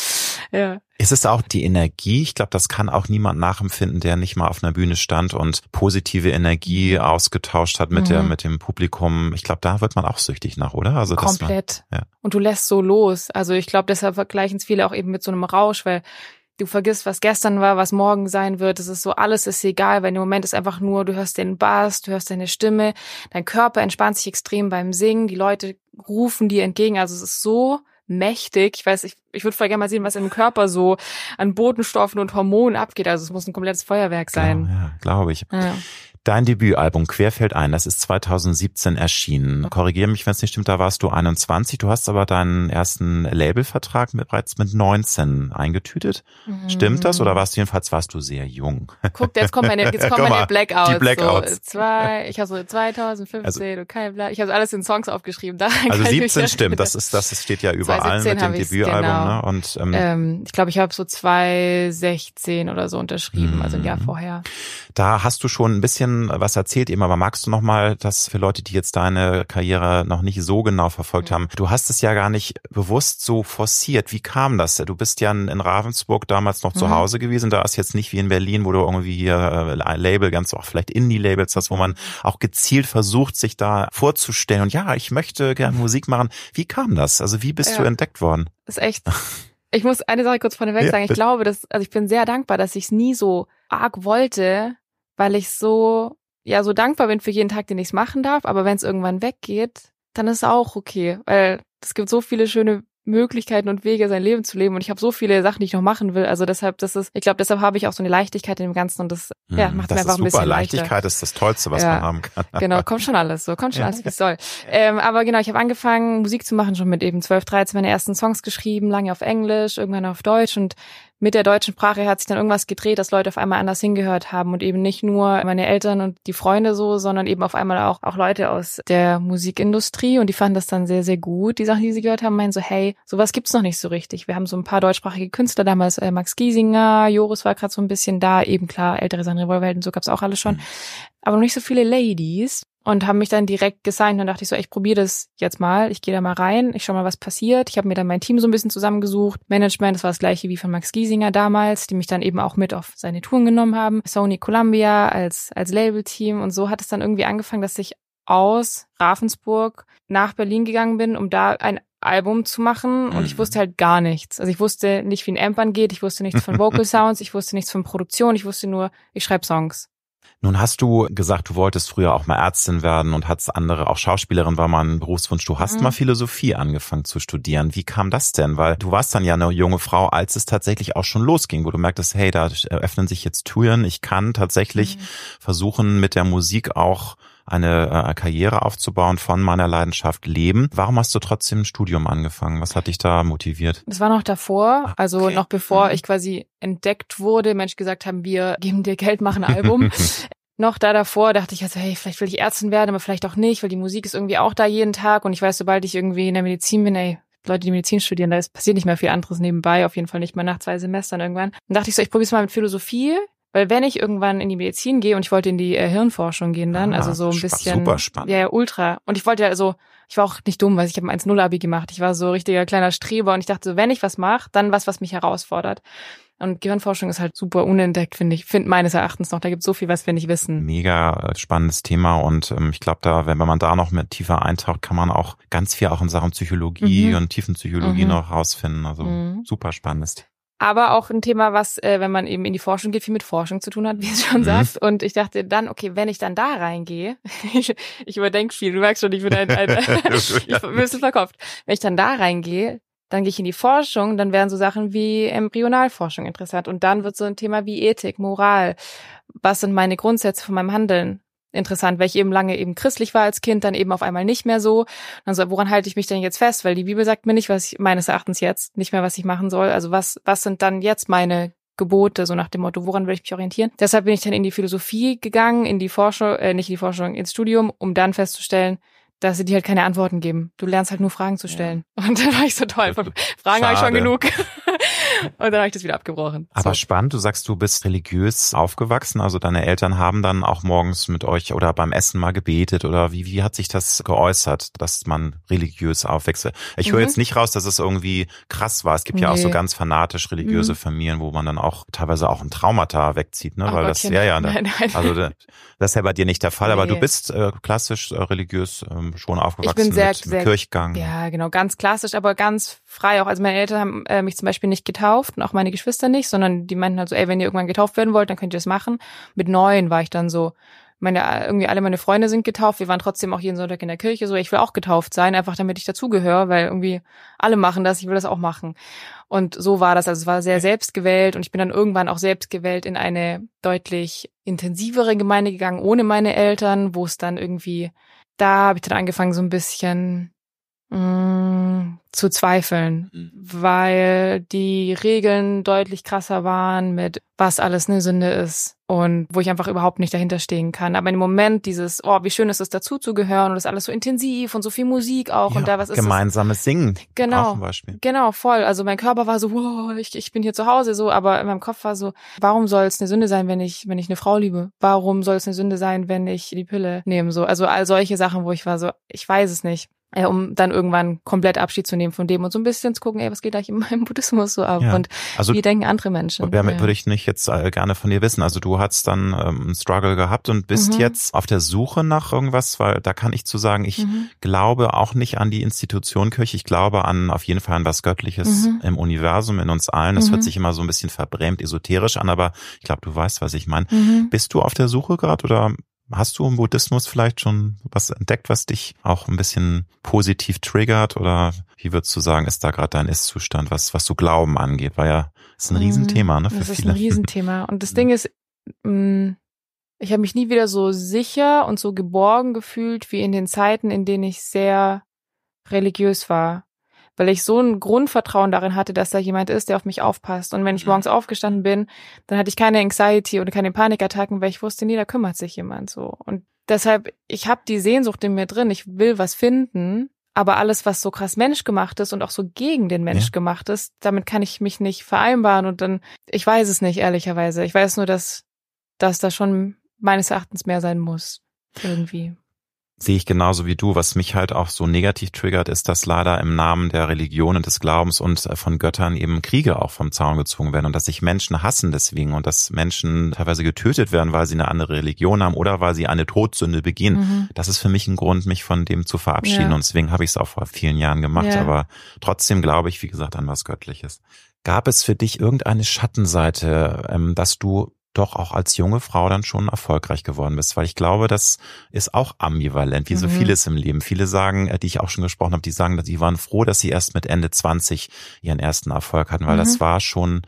Ja. Ist es auch die Energie? Ich glaube, das kann auch niemand nachempfinden, der nicht mal auf einer Bühne stand und positive Energie ausgetauscht hat mit Mhm. der, mit dem Publikum. Ich glaube, da wird man auch süchtig nach, oder? Also dass man- Komplett. ja. Und du lässt so los. Also ich glaube, deshalb vergleichen es viele auch eben mit so einem Rausch, weil du vergisst, was gestern war, was morgen sein wird. Es ist so, alles ist egal, weil im Moment ist einfach nur, du hörst den Bass, du hörst deine Stimme, dein Körper entspannt sich extrem beim Singen, die Leute rufen dir entgegen. Also es ist so mächtig. Ich weiß, ich, ich würde voll gerne mal sehen, was im Körper so an Botenstoffen und Hormonen abgeht. Also es muss ein komplettes Feuerwerk sein. Genau, ja, glaube ich. Ja. Dein Debütalbum Querfeld ein, das ist 2017 erschienen. Korrigiere mich, wenn es nicht stimmt, da warst du 21. Du hast aber deinen ersten Labelvertrag mit, bereits mit 19 eingetütet. Stimmt das? Oder warst du jedenfalls warst du sehr jung? Guck, jetzt kommt meine, jetzt kommen meine Blackouts. die Blackouts. So, zwei, ich habe so 2015 und kein Black. Ich habe alles in Songs aufgeschrieben. Daran Also kann ich mich 17 stimmt, das ist das steht ja überall 2017 mit dem Debütalbum, genau. ne? Und ähm, Ähm, ich glaube, ich habe so 2016 oder so unterschrieben, also ein Jahr Mhm. vorher. Da hast du schon ein bisschen was erzählt eben, aber magst du noch mal das für Leute, die jetzt deine Karriere noch nicht so genau verfolgt haben? Du hast es ja gar nicht bewusst so forciert. Wie kam das? Du bist ja in Ravensburg damals noch zu Mhm. Hause gewesen. Da ist jetzt nicht wie in Berlin, wo du irgendwie hier äh, ein Label, ganz auch vielleicht Indie-Labels hast, wo man auch gezielt versucht, sich da vorzustellen. Und ja, ich möchte gerne Musik machen. Wie kam das? Also wie bist Ja. du entdeckt worden? ist echt. Ich muss eine Sache kurz vorneweg Ja, sagen. Ich bitte. glaube, dass, also ich bin sehr dankbar, dass ich es nie so arg wollte, weil ich so, ja, so dankbar bin für jeden Tag, den ich es machen darf. Aber wenn es irgendwann weggeht, dann ist es auch okay. Weil es gibt so viele schöne Möglichkeiten und Wege, sein Leben zu leben. Und ich habe so viele Sachen, die ich noch machen will. Also deshalb, das ist, ich glaube, deshalb habe ich auch so eine Leichtigkeit in dem Ganzen und das, ja, Hm, macht das mir einfach ist ein super. bisschen leichter. Leichtigkeit ist das Tollste, was Ja. man haben kann. Genau, kommt schon alles so, kommt schon Ja. alles, wie es soll. Ähm, aber genau, ich habe angefangen, Musik zu machen, schon mit eben 12, 13, meine ersten Songs geschrieben, lange auf Englisch, irgendwann auf Deutsch und mit der deutschen Sprache hat sich dann irgendwas gedreht, dass Leute auf einmal anders hingehört haben und eben nicht nur meine Eltern und die Freunde so, sondern eben auf einmal auch, auch Leute aus der Musikindustrie. Und die fanden das dann sehr, sehr gut, die Sachen, die sie gehört haben, meinen so, hey, sowas gibt's noch nicht so richtig. Wir haben so ein paar deutschsprachige Künstler damals, äh, Max Giesinger, Joris war gerade so ein bisschen da, eben klar, ältere San Revolverhelden, so gab's auch alles schon. Aber noch nicht so viele Ladies und haben mich dann direkt gesigned und dann dachte ich so, ich probiere das jetzt mal, ich gehe da mal rein, ich schau mal, was passiert. Ich habe mir dann mein Team so ein bisschen zusammengesucht. Management, das war das gleiche wie von Max Giesinger damals, die mich dann eben auch mit auf seine Touren genommen haben. Sony Columbia als als Labelteam und so hat es dann irgendwie angefangen, dass ich aus Ravensburg nach Berlin gegangen bin, um da ein Album zu machen und ich Mhm. wusste halt gar nichts. Also ich wusste nicht, wie ein Amp angeht, ich wusste nichts von Vocal Sounds, ich wusste nichts von Produktion, ich wusste nur, ich schreibe Songs. Nun hast du gesagt, du wolltest früher auch mal Ärztin werden und hattest andere, auch Schauspielerin war mal ein Berufswunsch. Du hast Mhm. mal Philosophie angefangen zu studieren. Wie kam das denn? Weil du warst dann ja eine junge Frau, als es tatsächlich auch schon losging, wo du merktest, hey, da öffnen sich jetzt Türen. Ich kann tatsächlich Mhm. versuchen, mit der Musik auch eine äh, Karriere aufzubauen, von meiner Leidenschaft leben. Warum hast du trotzdem ein Studium angefangen? Was hat dich da motiviert? Das war noch davor, also Okay. noch bevor Mhm. ich quasi entdeckt wurde, Mensch gesagt haben, wir geben dir Geld, machen ein Album. noch da davor dachte ich also, hey, vielleicht will ich Ärztin werden, aber vielleicht auch nicht, weil die Musik ist irgendwie auch da jeden Tag und ich weiß, sobald ich irgendwie in der Medizin bin, ey, Leute, die Medizin studieren, da ist, passiert nicht mehr viel anderes nebenbei, auf jeden Fall nicht mal nach zwei Semestern irgendwann. Dann dachte ich so, ich probiere es mal mit Philosophie, weil wenn ich irgendwann in die Medizin gehe und ich wollte in die äh, Hirnforschung gehen dann, Ah, also so ein bisschen super spannend. Ja, ja, ultra. Und ich wollte ja also, ich war auch nicht dumm, weil ich habe ein 1-0 Abi gemacht. Ich war so richtiger kleiner Streber und ich dachte so, wenn ich was mache, dann was, was mich herausfordert. Und Gehirnforschung ist halt super unentdeckt, finde ich, finde meines Erachtens noch. Da gibt es so viel, was wir nicht wissen. Mega äh, spannendes Thema und ähm, ich glaube, da, wenn, man da noch mehr tiefer eintaucht, kann man auch ganz viel auch in Sachen Psychologie Mhm. und Tiefenpsychologie Mhm. noch rausfinden. Also Mhm. super spannendes. Aber auch ein Thema, was, äh, wenn man eben in die Forschung geht, viel mit Forschung zu tun hat, wie es schon Mhm. sagt. Und ich dachte dann, okay, wenn ich dann da reingehe, ich, ich überdenke viel, du merkst schon, ich bin ein, ein ich bin ein bisschen verkopft. Wenn ich dann da reingehe, dann gehe ich in die Forschung, dann werden so Sachen wie Embryonalforschung interessant. Und dann wird so ein Thema wie Ethik, Moral. Was sind meine Grundsätze von meinem Handeln? Interessant, weil ich eben lange eben christlich war als Kind, dann eben auf einmal nicht mehr so. Dann so, woran halte ich mich denn jetzt fest? Weil die Bibel sagt mir nicht, was ich meines Erachtens jetzt nicht mehr, was ich machen soll. Also was, was sind dann jetzt meine Gebote, so nach dem Motto, woran will ich mich orientieren? Deshalb bin ich dann in die Philosophie gegangen, in die Forschung, äh, nicht in die Forschung, ins Studium, um dann festzustellen, dass sie dir halt keine Antworten geben. Du lernst halt nur Fragen zu stellen. Ja. Und dann war ich so toll. Fragen habe ich schon genug. und dann habe ich das wieder abgebrochen. Aber so. spannend, du sagst, du bist religiös aufgewachsen, also deine Eltern haben dann auch morgens mit euch oder beim Essen mal gebetet oder wie, wie hat sich das geäußert, dass man religiös aufwechselt? Ich mhm. höre jetzt nicht raus, dass es irgendwie krass war. Es gibt nee. ja auch so ganz fanatisch religiöse mhm. Familien, wo man dann auch teilweise auch ein Traumata wegzieht, ne? Oh Weil Gottchen. das, ja, ja, nein, nein. also das ist ja bei dir nicht der Fall, nee. aber du bist äh, klassisch äh, religiös ähm, schon aufgewachsen ich bin sehr, mit, sehr, Kirchgang. Ja, genau, ganz klassisch, aber ganz frei auch. Also meine Eltern haben äh, mich zum Beispiel nicht getauft und auch meine Geschwister nicht, sondern die meinten halt so, ey, wenn ihr irgendwann getauft werden wollt, dann könnt ihr das machen. Mit neun war ich dann so, meine, irgendwie alle meine Freunde sind getauft. Wir waren trotzdem auch jeden Sonntag in der Kirche. So, ich will auch getauft sein, einfach damit ich dazugehöre, weil irgendwie alle machen das, ich will das auch machen. Und so war das. Also es war sehr selbstgewählt und ich bin dann irgendwann auch selbstgewählt in eine deutlich intensivere Gemeinde gegangen, ohne meine Eltern, wo es dann irgendwie, da habe ich dann angefangen, so ein bisschen mh, mm, zu zweifeln, mhm. weil die Regeln deutlich krasser waren mit was alles eine Sünde ist und wo ich einfach überhaupt nicht dahinter stehen kann. Aber im Moment dieses, oh, wie schön ist es dazu zu gehören und das alles so intensiv und so viel Musik auch ja, und da was ist gemeinsames Singen. Genau, zum Beispiel. genau, voll. Also mein Körper war so, wow, ich, ich bin hier zu Hause so, aber in meinem Kopf war so, warum soll es eine Sünde sein, wenn ich wenn ich eine Frau liebe? Warum soll es eine Sünde sein, wenn ich die Pille nehme? So, also all solche Sachen, wo ich war so, ich weiß es nicht ja, um dann irgendwann komplett Abschied zu nehmen von dem und so ein bisschen zu gucken, ey, was geht eigentlich in meinem Buddhismus so ab ja. und also, wie denken andere Menschen. Damit ja. würde ich nicht jetzt äh, gerne von dir wissen. Also du hast dann ähm, einen Struggle gehabt und bist mhm. jetzt auf der Suche nach irgendwas, weil da kann ich zu sagen, ich mhm. glaube auch nicht an die Institution Kirche. Ich glaube an auf jeden Fall an was Göttliches mhm. im Universum, in uns allen. Das hört mhm. sich immer so ein bisschen verbrämt, esoterisch an, aber ich glaube, du weißt, was ich meine. Mhm. Bist du auf der Suche gerade oder Hast du im Buddhismus vielleicht schon was entdeckt, was dich auch ein bisschen positiv triggert? Oder wie würdest du sagen, ist da gerade dein Ist-Zustand, was, was so Glauben angeht? Weil ja, ist ein mhm. Riesenthema, ne, für das viele. Ist ein Riesenthema. Und das Ding ist, mm, ich habe mich nie wieder so sicher und so geborgen gefühlt wie in den Zeiten, in denen ich sehr religiös war weil ich so ein Grundvertrauen darin hatte, dass da jemand ist, der auf mich aufpasst. Und wenn ich mhm. morgens aufgestanden bin, dann hatte ich keine Anxiety oder keine Panikattacken, weil ich wusste, nee, da kümmert sich jemand so. Und deshalb, ich habe die Sehnsucht in mir drin, ich will was finden, aber alles, was so krass menschgemacht ist und auch so gegen den Mensch ja. gemacht ist, damit kann ich mich nicht vereinbaren und dann, ich weiß es nicht, ehrlicherweise. Ich weiß nur, dass, dass da schon meines Erachtens mehr sein muss. Irgendwie sehe ich genauso wie du. Was mich halt auch so negativ triggert, ist, dass leider im Namen der Religion und des Glaubens und äh, von Göttern eben Kriege auch vom Zaun gezogen werden und dass sich Menschen hassen deswegen und dass Menschen teilweise getötet werden, weil sie eine andere Religion haben oder weil sie eine Todsünde begehen. Mhm. Das ist für mich ein Grund, mich von dem zu verabschieden ja. und deswegen habe ich es auch vor vielen Jahren gemacht. Ja. Aber trotzdem glaube ich, wie gesagt, an was Göttliches. Gab es für dich irgendeine Schattenseite, ähm, dass du doch auch als junge Frau dann schon erfolgreich geworden bist, weil ich glaube, das ist auch ambivalent, wie so mhm. vieles im Leben. Viele sagen, äh, die ich auch schon gesprochen habe, die sagen, dass sie waren froh, dass sie erst mit Ende 20 ihren ersten Erfolg hatten, weil mhm. das war schon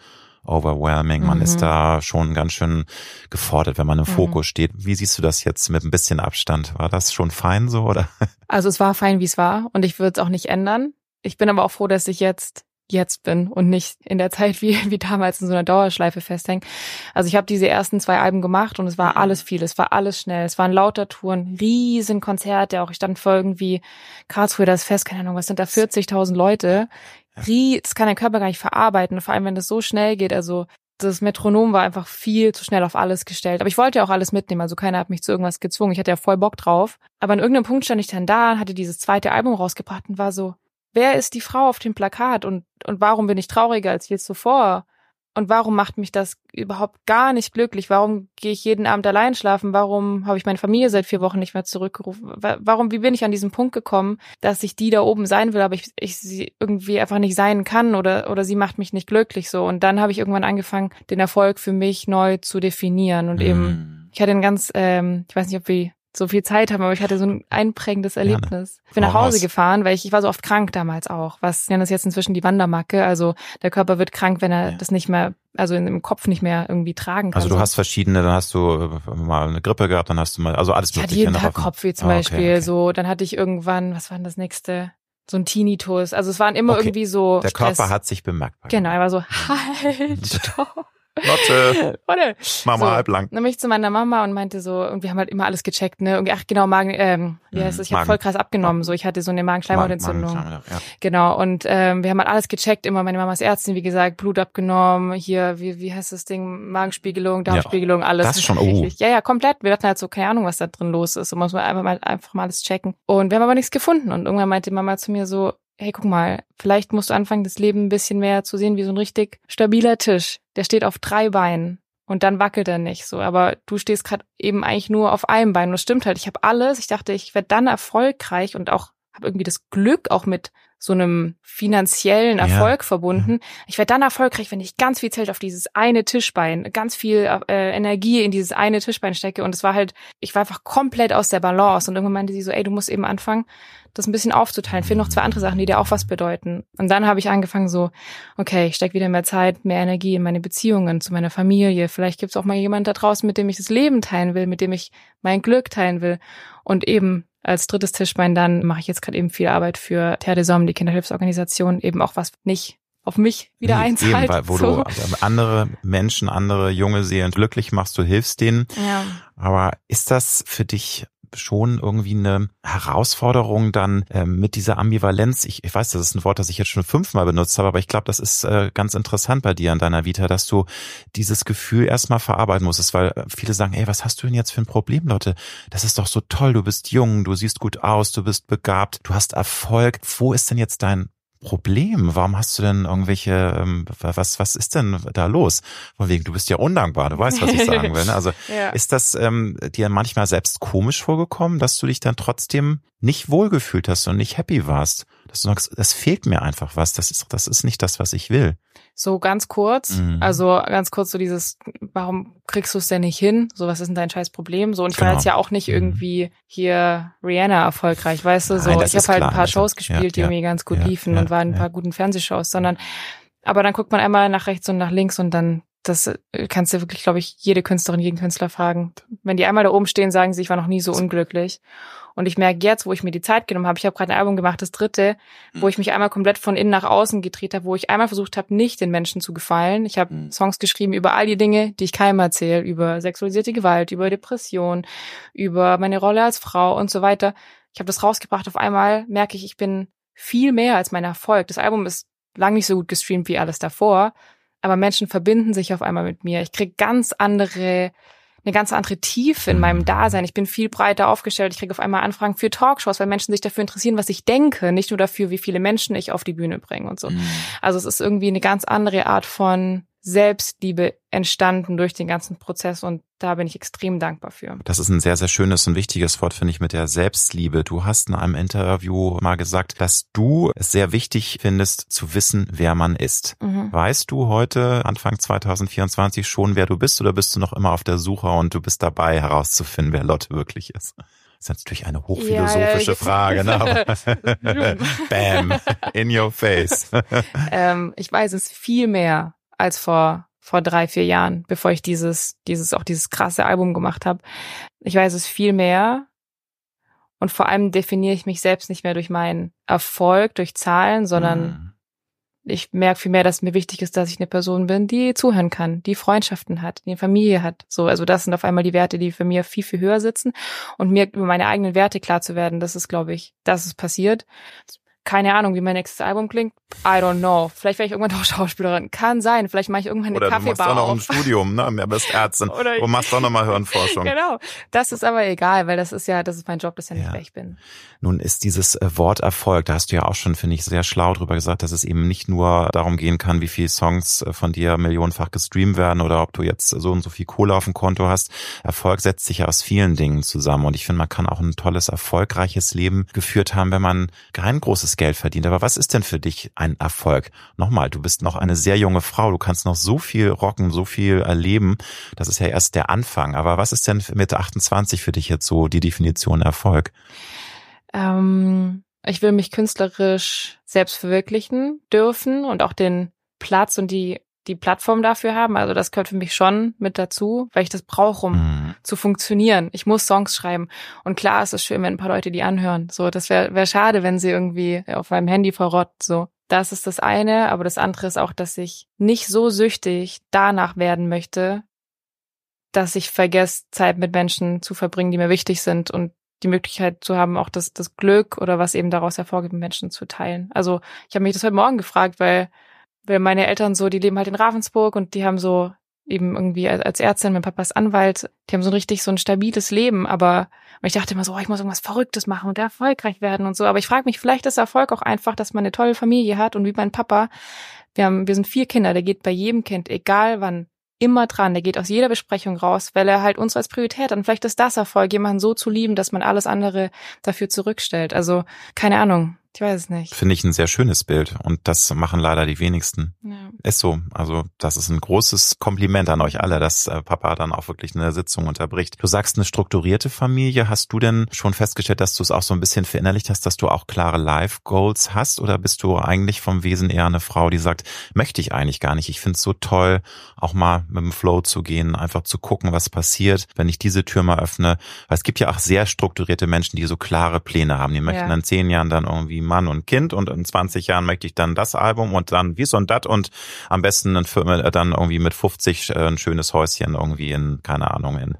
overwhelming. Man mhm. ist da schon ganz schön gefordert, wenn man im mhm. Fokus steht. Wie siehst du das jetzt mit ein bisschen Abstand? War das schon fein so oder? Also es war fein, wie es war und ich würde es auch nicht ändern. Ich bin aber auch froh, dass ich jetzt jetzt bin und nicht in der Zeit wie, wie damals in so einer Dauerschleife festhängen. Also ich habe diese ersten zwei Alben gemacht und es war mhm. alles viel, es war alles schnell, es waren lauter Touren, riesen Konzerte, auch ich stand vor irgendwie Karlsruhe das Fest, keine Ahnung, was sind da 40.000 Leute. Rie, das kann der Körper gar nicht verarbeiten, vor allem wenn das so schnell geht, also das Metronom war einfach viel zu schnell auf alles gestellt. Aber ich wollte ja auch alles mitnehmen, also keiner hat mich zu irgendwas gezwungen. Ich hatte ja voll Bock drauf. Aber an irgendeinem Punkt stand ich dann da, hatte dieses zweite Album rausgebracht und war so, wer ist die Frau auf dem Plakat und, und warum bin ich trauriger als je zuvor? Und warum macht mich das überhaupt gar nicht glücklich? Warum gehe ich jeden Abend allein schlafen? Warum habe ich meine Familie seit vier Wochen nicht mehr zurückgerufen? Warum, wie bin ich an diesen Punkt gekommen, dass ich die da oben sein will, aber ich, ich sie irgendwie einfach nicht sein kann oder, oder sie macht mich nicht glücklich so. Und dann habe ich irgendwann angefangen, den Erfolg für mich neu zu definieren und eben, ich hatte einen ganz, ähm, ich weiß nicht, ob wir so viel Zeit haben, aber ich hatte so ein einprägendes Erlebnis. Ich bin nach Hause gefahren, weil ich, ich war so oft krank damals auch. Was nennen das jetzt inzwischen die Wandermacke. Also der Körper wird krank, wenn er ja. das nicht mehr, also im Kopf nicht mehr irgendwie tragen kann. Also du hast verschiedene, dann hast du äh, mal eine Grippe gehabt, dann hast du mal, also alles mögliche. Ich hatte jeden Tag Kopfweh zum oh, okay, Beispiel. Okay. So, dann hatte ich irgendwann, was war denn das nächste? So ein Tinnitus. Also es waren immer okay. irgendwie so. Der Stress. Körper hat sich bemerkt. Genau, er war so, halt, stopp. Lotte. Oder? Mama So. halblang. Dann bin ich zu meiner Mama und meinte so, und wir haben halt immer alles gecheckt, ne? Irgendwie, ach genau, Magen, ähm, wie Mhm, heißt es? Ich habe Magen. voll krass abgenommen. So, ich hatte so eine Magenschleimhautentzündung. Magen- ja. Genau, und ähm, wir haben halt alles gecheckt, immer meine Mama ist Ärztin, wie gesagt, Blut abgenommen, hier, wie, wie heißt das Ding, Magenspiegelung, Darmspiegelung, alles. das schon, oh. Ja, ja, komplett. Wir hatten halt so keine Ahnung, was da drin los ist. So muss man einfach mal, einfach mal alles checken. Und wir haben aber nichts gefunden. Und irgendwann meinte Mama zu mir so, hey, guck mal, vielleicht musst du anfangen, das Leben ein bisschen mehr zu sehen wie so ein richtig stabiler Tisch. Der steht auf drei Beinen. Und dann wackelt er nicht so. Aber du stehst gerade eben eigentlich nur auf einem Bein. Und das stimmt halt. Ich habe alles. Ich dachte, ich werde dann erfolgreich und auch habe irgendwie das Glück auch mit so einem finanziellen Ja. Erfolg verbunden. Ich werde dann erfolgreich, wenn ich ganz viel Zelt auf dieses eine Tischbein, ganz viel äh, Energie in dieses eine Tischbein stecke. Und es war halt, ich war einfach komplett aus der Balance. Und irgendwann meinte sie so, ey, du musst eben anfangen, das ein bisschen aufzuteilen. Fehlen noch zwei andere Sachen, die dir auch was bedeuten. Und dann habe ich angefangen so, okay, ich stecke wieder mehr Zeit, mehr Energie in meine Beziehungen, zu meiner Familie. Vielleicht gibt es auch mal jemand da draußen, mit dem ich das Leben teilen will, mit dem ich mein Glück teilen will. Und eben als drittes Tischbein dann mache ich jetzt gerade eben viel Arbeit für Terre des Hommes, die Kinderhilfsorganisation, eben auch was nicht auf mich wieder Nee, einzahlt. Eben, weil, wo so. du andere Menschen, andere junge Seelen glücklich machst, du hilfst denen. ja. Aber ist das für dich schon irgendwie eine Herausforderung dann ähm, mit dieser Ambivalenz? Ich, ich weiß, das ist ein Wort, das ich jetzt schon fünfmal benutzt habe, aber ich glaube, das ist äh, ganz interessant bei dir an deiner Vita, dass du dieses Gefühl erstmal verarbeiten musstest, weil äh, viele sagen, ey, was hast du denn jetzt für ein Problem, Leute? Das ist doch so toll, du bist jung, du siehst gut aus, du bist begabt, du hast Erfolg. Wo ist denn jetzt dein Problem? Warum hast du denn irgendwelche, ähm, was, was ist denn da los? Von wegen, du bist ja undankbar, du weißt, was ich sagen will. Ne? Also Ja. ist das ähm, dir manchmal selbst komisch vorgekommen, dass du dich dann trotzdem nicht wohlgefühlt hast und nicht happy warst? Dass du sagst, das fehlt mir einfach was, das ist, das ist nicht das, was ich will. So ganz kurz, Mhm. also ganz kurz so dieses, warum kriegst du es denn nicht hin? So, was ist denn dein scheiß Problem? So, und ich war Genau. jetzt ja auch nicht Mhm. irgendwie hier Rihanna erfolgreich, weißt du? So, Nein, ich habe halt ein paar also, Shows gespielt, ja, die ja, irgendwie ganz gut ja, liefen und waren ein paar guten Fernsehshows, sondern, aber dann guckt man einmal nach rechts und nach links und dann, das äh, kannst du wirklich, glaube ich, jede Künstlerin, jeden Künstler fragen. Wenn die einmal da oben stehen, sagen sie, ich war noch nie so unglücklich. Und ich merke jetzt, wo ich mir die Zeit genommen habe, ich habe gerade ein Album gemacht, das dritte, wo ich mich einmal komplett von innen nach außen gedreht habe, wo ich einmal versucht habe, nicht den Menschen zu gefallen. Ich habe Mhm. Songs geschrieben über all die Dinge, die ich keinem erzähle, über sexualisierte Gewalt, über Depression, über meine Rolle als Frau und so weiter. Ich habe das rausgebracht. Auf einmal merke ich, ich bin viel mehr als mein Erfolg. Das Album ist lang nicht so gut gestreamt wie alles davor, aber Menschen verbinden sich auf einmal mit mir. Ich krieg ganz andere eine ganz andere Tiefe in Mhm. meinem Dasein. Ich bin viel breiter aufgestellt. Ich kriege auf einmal Anfragen für Talkshows, weil Menschen sich dafür interessieren, was ich denke, nicht nur dafür, wie viele Menschen ich auf die Bühne bringe und so. Mhm. Also es ist irgendwie eine ganz andere Art von Selbstliebe entstanden durch den ganzen Prozess und da bin ich extrem dankbar für. Das ist ein sehr, sehr schönes und wichtiges Wort, finde ich, mit der Selbstliebe. Du hast in einem Interview mal gesagt, dass du es sehr wichtig findest, zu wissen, wer man ist. Mhm. Weißt du heute, Anfang 2024, schon, wer du bist oder bist du noch immer auf der Suche und du bist dabei herauszufinden, wer Lotte wirklich ist? Das ist natürlich eine hochphilosophische Ja, Frage, ne? Bam, in your face. ähm, ich weiß es viel mehr als vor vor drei vier Jahren, bevor ich dieses dieses auch dieses krasse Album gemacht habe. Ich weiß es viel mehr und vor allem definiere ich mich selbst nicht mehr durch meinen Erfolg, durch Zahlen, sondern Mhm. ich merke vielmehr, dass mir wichtig ist, dass ich eine Person bin, die zuhören kann, die Freundschaften hat, die eine Familie hat. So, also das sind auf einmal die Werte, die für mir viel, viel höher sitzen. Und mir über meine eigenen Werte klar zu werden, das ist, glaube ich, das ist passiert. Keine Ahnung, wie mein nächstes Album klingt. I don't know. Vielleicht werde ich irgendwann auch Schauspielerin. Kann sein. Vielleicht mache ich irgendwann eine Oder du machst Kaffeebar auch noch ein auf. Studium, ne? Du bist Ärztin. Oder Du machst auch noch mal Hirnforschung. Genau. Das ist aber egal, weil das ist ja, das ist mein Job, das ist ja nicht, Ja. wer ich bin. Nun ist dieses äh, Wort Erfolg, da hast du ja auch schon, finde ich, sehr schlau drüber gesagt, dass es eben nicht nur darum gehen kann, wie viele Songs äh, von dir millionenfach gestreamt werden oder ob du jetzt so und so viel Kohle auf dem Konto hast. Erfolg setzt sich ja aus vielen Dingen zusammen und ich finde, man kann auch ein tolles, erfolgreiches Leben geführt haben, wenn man kein großes Geld verdient. Aber was ist denn für dich ein Erfolg? Nochmal, du bist noch eine sehr junge Frau, du kannst noch so viel rocken, so viel erleben. Das ist ja erst der Anfang. Aber was ist denn mit 28 für dich jetzt so die Definition Erfolg? Ähm, ich will mich künstlerisch selbst verwirklichen dürfen und auch den Platz und die, die Plattform dafür haben. Also das gehört für mich schon mit dazu, weil ich das brauche, um Mhm. zu funktionieren. Ich muss Songs schreiben. Und klar ist es schön, wenn ein paar Leute die anhören. So, das wäre wär schade, wenn sie irgendwie auf meinem Handy verrott. So, Das ist das eine, aber das andere ist auch, dass ich nicht so süchtig danach werden möchte, dass ich vergesse, Zeit mit Menschen zu verbringen, die mir wichtig sind und die Möglichkeit zu haben, auch das, das Glück oder was eben daraus hervorgeht, mit Menschen zu teilen. Also ich habe mich das heute Morgen gefragt, weil, weil meine Eltern so, die leben halt in Ravensburg und die haben so eben irgendwie als Ärztin, mein Papa ist Anwalt, die haben so ein richtig so ein stabiles Leben, aber ich dachte immer so, oh, ich muss irgendwas Verrücktes machen und erfolgreich werden und so. Aber ich frage mich, vielleicht ist Erfolg auch einfach, dass man eine tolle Familie hat und wie mein Papa, wir haben, wir sind vier Kinder, der geht bei jedem Kind, egal wann, immer dran. Der geht aus jeder Besprechung raus, weil er halt uns als Priorität hat. Und vielleicht ist das Erfolg, jemanden so zu lieben, dass man alles andere dafür zurückstellt. Also keine Ahnung. Ich weiß es nicht. Finde ich ein sehr schönes Bild und das machen leider die wenigsten. Ja. Ist so. Also das ist ein großes Kompliment an euch alle, dass äh, Papa dann auch wirklich eine Sitzung unterbricht. Du sagst eine strukturierte Familie. Hast du denn schon festgestellt, dass du es auch so ein bisschen verinnerlicht hast, dass du auch klare Life-Goals hast oder bist du eigentlich vom Wesen eher eine Frau, die sagt, möchte ich eigentlich gar nicht. Ich finde es so toll, auch mal mit dem Flow zu gehen, einfach zu gucken, was passiert, wenn ich diese Tür mal öffne. Weil es gibt ja auch sehr strukturierte Menschen, die so klare Pläne haben. Die möchten ja. in zehn Jahren dann irgendwie Mann und Kind und in 20 Jahren möchte ich dann das Album und dann dies und das und am besten dann irgendwie mit 50 äh, ein schönes Häuschen irgendwie in, keine Ahnung, in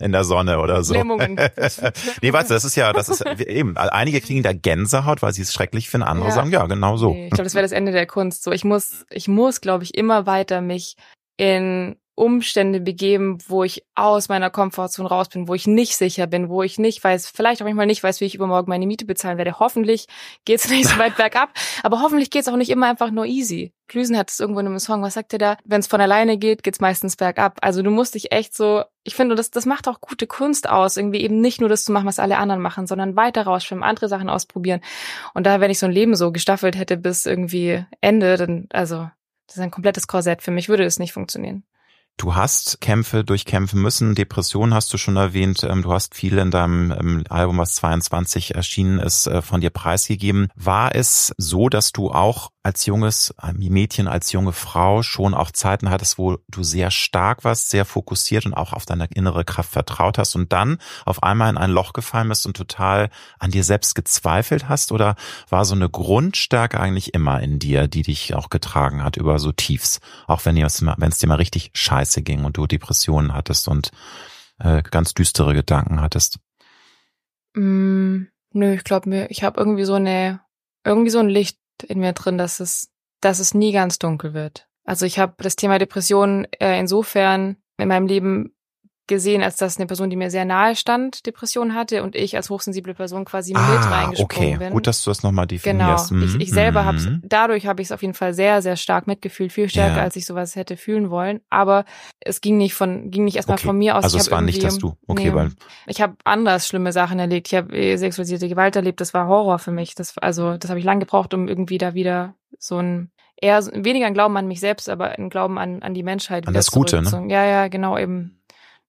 in der Sonne oder so. nee, weißt du, das ist ja, das ist eben, einige kriegen da Gänsehaut, weil sie es schrecklich finden, andere ja. sagen, ja, genau so. Nee, ich glaube, das wäre das Ende der Kunst. So, ich muss, ich muss, glaube ich, immer weiter mich in Umstände begeben, wo ich aus meiner Komfortzone raus bin, wo ich nicht sicher bin, wo ich nicht weiß, vielleicht auch manchmal nicht weiß, wie ich übermorgen meine Miete bezahlen werde. Hoffentlich geht's nicht so weit bergab, aber hoffentlich geht's auch nicht immer einfach nur easy. Klüsen hat es irgendwo in einem Song, was sagt er da? Wenn es von alleine geht, geht's meistens bergab. Also du musst dich echt so, ich finde, das, das macht auch gute Kunst aus, irgendwie eben nicht nur das zu machen, was alle anderen machen, sondern weiter rausschwimmen, andere Sachen ausprobieren. Und da, wenn ich so ein Leben so gestaffelt hätte bis irgendwie Ende, dann, also, das ist ein komplettes Korsett. Für mich würde es nicht funktionieren. Du hast Kämpfe durchkämpfen müssen. Depression hast du schon erwähnt. Ähm, du hast viel in deinem ähm, Album, was 22 erschienen ist, äh, von dir preisgegeben. War es so, dass du auch als junges Mädchen, als junge Frau schon auch Zeiten hattest, wo du sehr stark warst, sehr fokussiert und auch auf deine innere Kraft vertraut hast und dann auf einmal in ein Loch gefallen bist und total an dir selbst gezweifelt hast? Oder war so eine Grundstärke eigentlich immer in dir, die dich auch getragen hat über so Tiefs? Auch wenn es dir mal richtig scheiße ging und du Depressionen hattest und äh, ganz düstere Gedanken hattest? Mm, nö, ich glaube mir, ich habe irgendwie so eine, irgendwie so ein Licht in mir drin, dass es, dass es nie ganz dunkel wird. Also ich habe das Thema Depression äh, insofern in meinem Leben gesehen, als dass eine Person, die mir sehr nahe stand, Depression hatte und ich als hochsensible Person quasi ah, mit reingesprungen okay. bin. Gut, dass du das nochmal definierst. Genau. Ich, ich selber mhm. habe dadurch habe ich es auf jeden Fall sehr, sehr stark mitgefühlt, viel stärker, ja. als ich sowas hätte fühlen wollen. Aber es ging nicht von, ging nicht erstmal okay. von mir aus. Also es war nicht, dass du, okay, nee, weil. Ich habe anders schlimme Sachen erlebt. Ich habe äh, sexualisierte Gewalt erlebt, das war Horror für mich. Das, also, das habe ich lang gebraucht, um irgendwie da wieder so ein eher weniger ein Glauben an mich selbst, aber ein Glauben an, an die Menschheit. An das Gute, ne? Ja, ja, genau, eben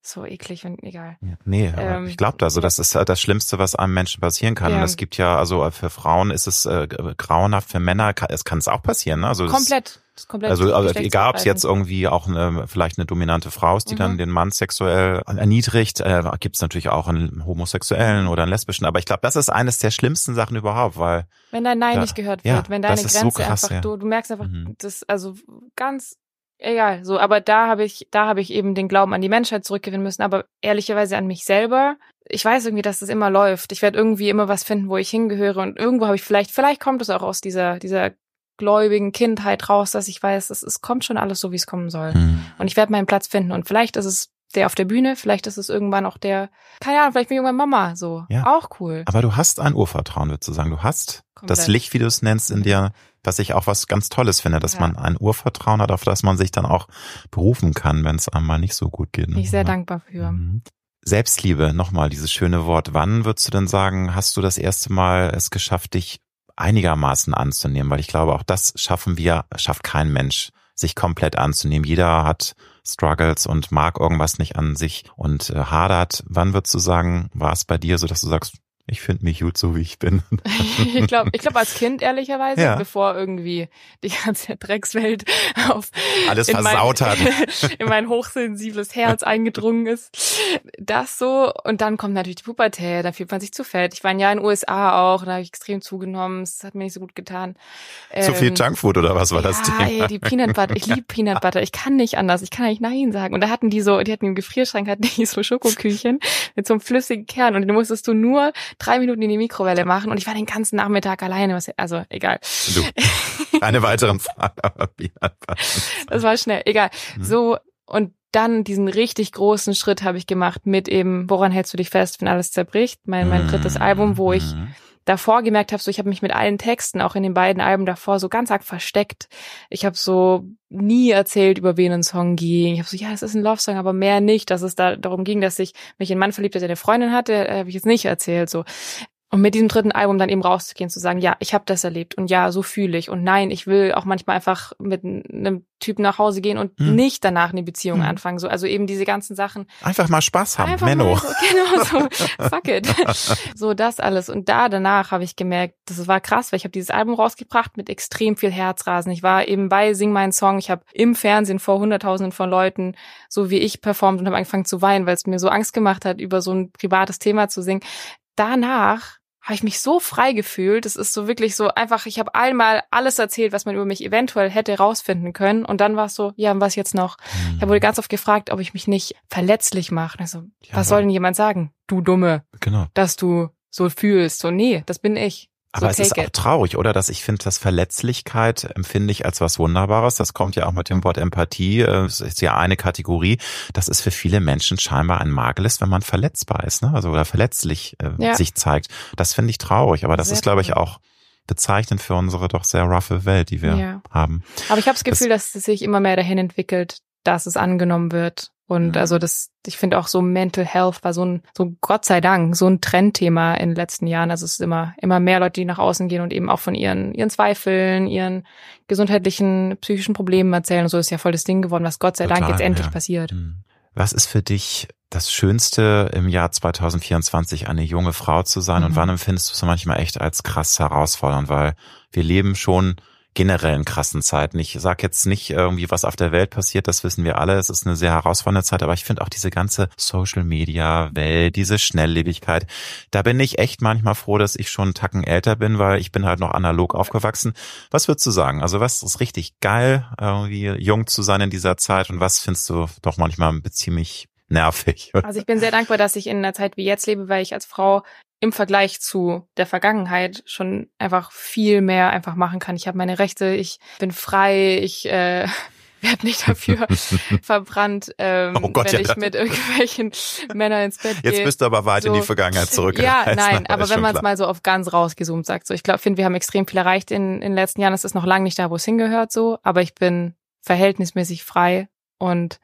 so eklig und egal. Ja, nee, ähm, ich glaube, also das ist das Schlimmste, was einem Menschen passieren kann. Ja. Und es gibt ja, also für Frauen ist es äh, grauenhaft, für Männer kann, es kann es auch passieren. Ne? Also komplett. Also, also egal, ob es jetzt irgendwie auch eine, vielleicht eine dominante Frau ist, die mhm. dann den Mann sexuell erniedrigt, äh, gibt es natürlich auch einen Homosexuellen oder einen Lesbischen. Aber ich glaube, das ist eines der schlimmsten Sachen überhaupt, weil wenn dein Nein da, nicht gehört wird, ja, wenn deine Grenze so krass, einfach, du, du merkst einfach, mhm. das also ganz egal, so, aber da habe ich, da habe ich eben den Glauben an die Menschheit zurückgewinnen müssen, aber ehrlicherweise an mich selber. Ich weiß irgendwie, dass das immer läuft. Ich werde irgendwie immer was finden, wo ich hingehöre und irgendwo habe ich vielleicht, vielleicht kommt es auch aus dieser, dieser gläubigen Kindheit raus, dass ich weiß, es, es kommt schon alles so, wie es kommen soll. Mhm. Und ich werde meinen Platz finden und vielleicht ist es der auf der Bühne, vielleicht ist es irgendwann auch der, keine Ahnung, vielleicht bin ich irgendwann Mama, so. Ja. Auch cool. Aber du hast ein Urvertrauen, würdest du sagen. Du hast Komplett. das Licht, wie du es nennst, in dir, was ich auch was ganz Tolles finde, dass ja. man ein Urvertrauen hat, auf das man sich dann auch berufen kann, wenn es einmal nicht so gut geht. Ne? Bin ich sehr dankbar für. Mhm. Selbstliebe, nochmal dieses schöne Wort. Wann würdest du denn sagen, hast du das erste Mal es geschafft, dich einigermaßen anzunehmen? Weil ich glaube, auch das schaffen wir, schafft kein Mensch, sich komplett anzunehmen. Jeder hat Struggles und mag irgendwas nicht an sich und äh, hadert. Wann würdest du sagen, war es bei dir so, dass du sagst, ich finde mich gut so, wie ich bin. ich glaube, ich glaube als Kind ehrlicherweise, ja. bevor irgendwie die ganze Dreckswelt auf alles versaut mein, hat, in mein hochsensibles Herz eingedrungen ist. Das so und dann kommt natürlich die Pubertät, da fühlt man sich zu fett. Ich war ein Jahr in den USA auch, da habe ich extrem zugenommen, es hat mir nicht so gut getan. Zu ähm, viel Junkfood oder was war ja, das Thema? Ey, die Peanut Butter, ich liebe Peanut Butter, ich kann nicht anders, ich kann nicht nein sagen. Und da hatten die so, die hatten im Gefrierschrank hatten die so Schokoküchen mit so einem flüssigen Kern und den musstest du nur drei Minuten in die Mikrowelle machen und ich war den ganzen Nachmittag alleine. Was, also egal. Du, eine weitere Frage. das war schnell, egal. Mhm. So und dann diesen richtig großen Schritt habe ich gemacht mit eben, woran hältst du dich fest, wenn alles zerbricht? Mein, mein drittes mhm. Album, wo ich mhm davor gemerkt habe, so ich habe mich mit allen Texten, auch in den beiden Alben davor, so ganz arg versteckt. Ich habe so nie erzählt, über wen ein Song ging. Ich habe so, ja, es ist ein Love-Song, aber mehr nicht, dass es da darum ging, dass ich mich in einen Mann verliebt, der eine Freundin hatte, äh, habe ich jetzt nicht erzählt. So, und mit diesem dritten Album dann eben rauszugehen, zu sagen, ja, ich habe das erlebt und ja, so fühle ich. Und nein, ich will auch manchmal einfach mit einem Typen nach Hause gehen und hm. nicht danach eine Beziehung hm. anfangen. So, also eben diese ganzen Sachen. Einfach mal Spaß haben, Menno. So, genau so, fuck it. so das alles. Und da danach habe ich gemerkt, das war krass, weil ich habe dieses Album rausgebracht mit extrem viel Herzrasen. Ich war eben bei Sing meinen Song. Ich habe im Fernsehen vor Hunderttausenden von Leuten, so wie ich, performt und habe angefangen zu weinen, weil es mir so Angst gemacht hat, über so ein privates Thema zu singen. Danach habe ich mich so frei gefühlt. Es ist so wirklich so einfach, ich habe einmal alles erzählt, was man über mich eventuell hätte rausfinden können. Und dann war es so, ja, was jetzt noch? Mhm. Ich wurde ganz oft gefragt, ob ich mich nicht verletzlich mache. Also, ja, was soll denn jemand sagen? Du Dumme. Genau. Dass du so fühlst. So, nee, das bin ich. Aber so es ist auch traurig, oder? Dass ich finde, dass Verletzlichkeit empfinde ich als was Wunderbares. Das kommt ja auch mit dem Wort Empathie. Es ist ja eine Kategorie. Das ist für viele Menschen scheinbar ein Makel ist, wenn man verletzbar ist, ne? Also oder verletzlich äh, ja. sich zeigt. Das finde ich traurig. Aber das Sehr ist, glaube ich, auch bezeichnend für unsere doch sehr roughe Welt, die wir ja. haben. Aber ich habe das Gefühl, das, dass es sich immer mehr dahin entwickelt, dass es angenommen wird und mhm. also das, ich finde auch so Mental Health war so ein, so Gott sei Dank, so ein Trendthema in den letzten Jahren. Also es ist immer, immer mehr Leute, die nach außen gehen und eben auch von ihren, ihren Zweifeln, ihren gesundheitlichen, psychischen Problemen erzählen. Und so ist ja voll das Ding geworden, was Gott sei Total, Dank jetzt endlich ja. passiert. Mhm. Was ist für dich das Schönste im Jahr 2024, eine junge Frau zu sein? Mhm. Und wann empfindest du es manchmal echt als krass herausfordernd? Weil wir leben schon generellen krassen Zeiten. Ich sage jetzt nicht irgendwie, was auf der Welt passiert, das wissen wir alle. Es ist eine sehr herausfordernde Zeit, aber ich finde auch diese ganze Social-Media-Welt, diese Schnelllebigkeit, da bin ich echt manchmal froh, dass ich schon einen Tacken älter bin, weil ich bin halt noch analog aufgewachsen. Was würdest du sagen? Also was ist richtig geil, irgendwie jung zu sein in dieser Zeit und was findest du doch manchmal ziemlich nervig. Also ich bin sehr dankbar, dass ich in einer Zeit wie jetzt lebe, weil ich als Frau im Vergleich zu der Vergangenheit schon einfach viel mehr einfach machen kann. Ich habe meine Rechte, ich bin frei, ich äh, werde nicht dafür verbrannt, ähm, oh Gott, wenn ja, ich mit irgendwelchen Männern ins Bett gehe. Jetzt bist du aber weit so, in die Vergangenheit zurück. Ja, nein, aber wenn man es mal so auf ganz rausgezoomt sagt, so ich glaube, finde, wir haben extrem viel erreicht in, in den letzten Jahren. Es ist noch lange nicht da, wo es hingehört, so, aber ich bin verhältnismäßig frei und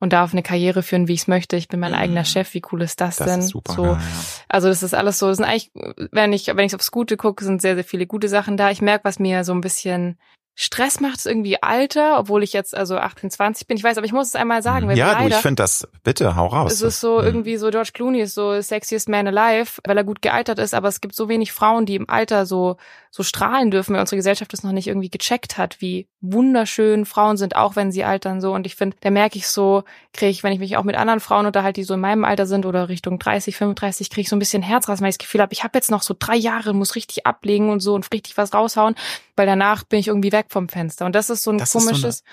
und darf eine Karriere führen, wie ich es möchte. Ich bin mein mhm. eigener Chef. Wie cool ist das, das denn? Ist super, so, ja. Also das ist alles so. Das sind eigentlich, wenn ich wenn ich aufs Gute gucke, sind sehr sehr viele gute Sachen da. Ich merke, was mir so ein bisschen Stress macht es irgendwie Alter, obwohl ich jetzt also 28 bin. Ich weiß, aber ich muss es einmal sagen. Ja, du, ich finde das, bitte, hau raus. Es ist so mhm. irgendwie so, George Clooney ist so sexiest man alive, weil er gut gealtert ist, aber es gibt so wenig Frauen, die im Alter so, so strahlen dürfen, weil unsere Gesellschaft das noch nicht irgendwie gecheckt hat, wie wunderschön Frauen sind, auch wenn sie altern so. Und ich finde, da merke ich so, kriege ich, wenn ich mich auch mit anderen Frauen unterhalte, die so in meinem Alter sind oder Richtung 30, 35, kriege ich so ein bisschen Herzrasen, weil ich das Gefühl habe, ich habe jetzt noch so drei Jahre, muss richtig ablegen und so und richtig was raushauen, weil danach bin ich irgendwie weg vom Fenster. Und das ist so ein das komisches. So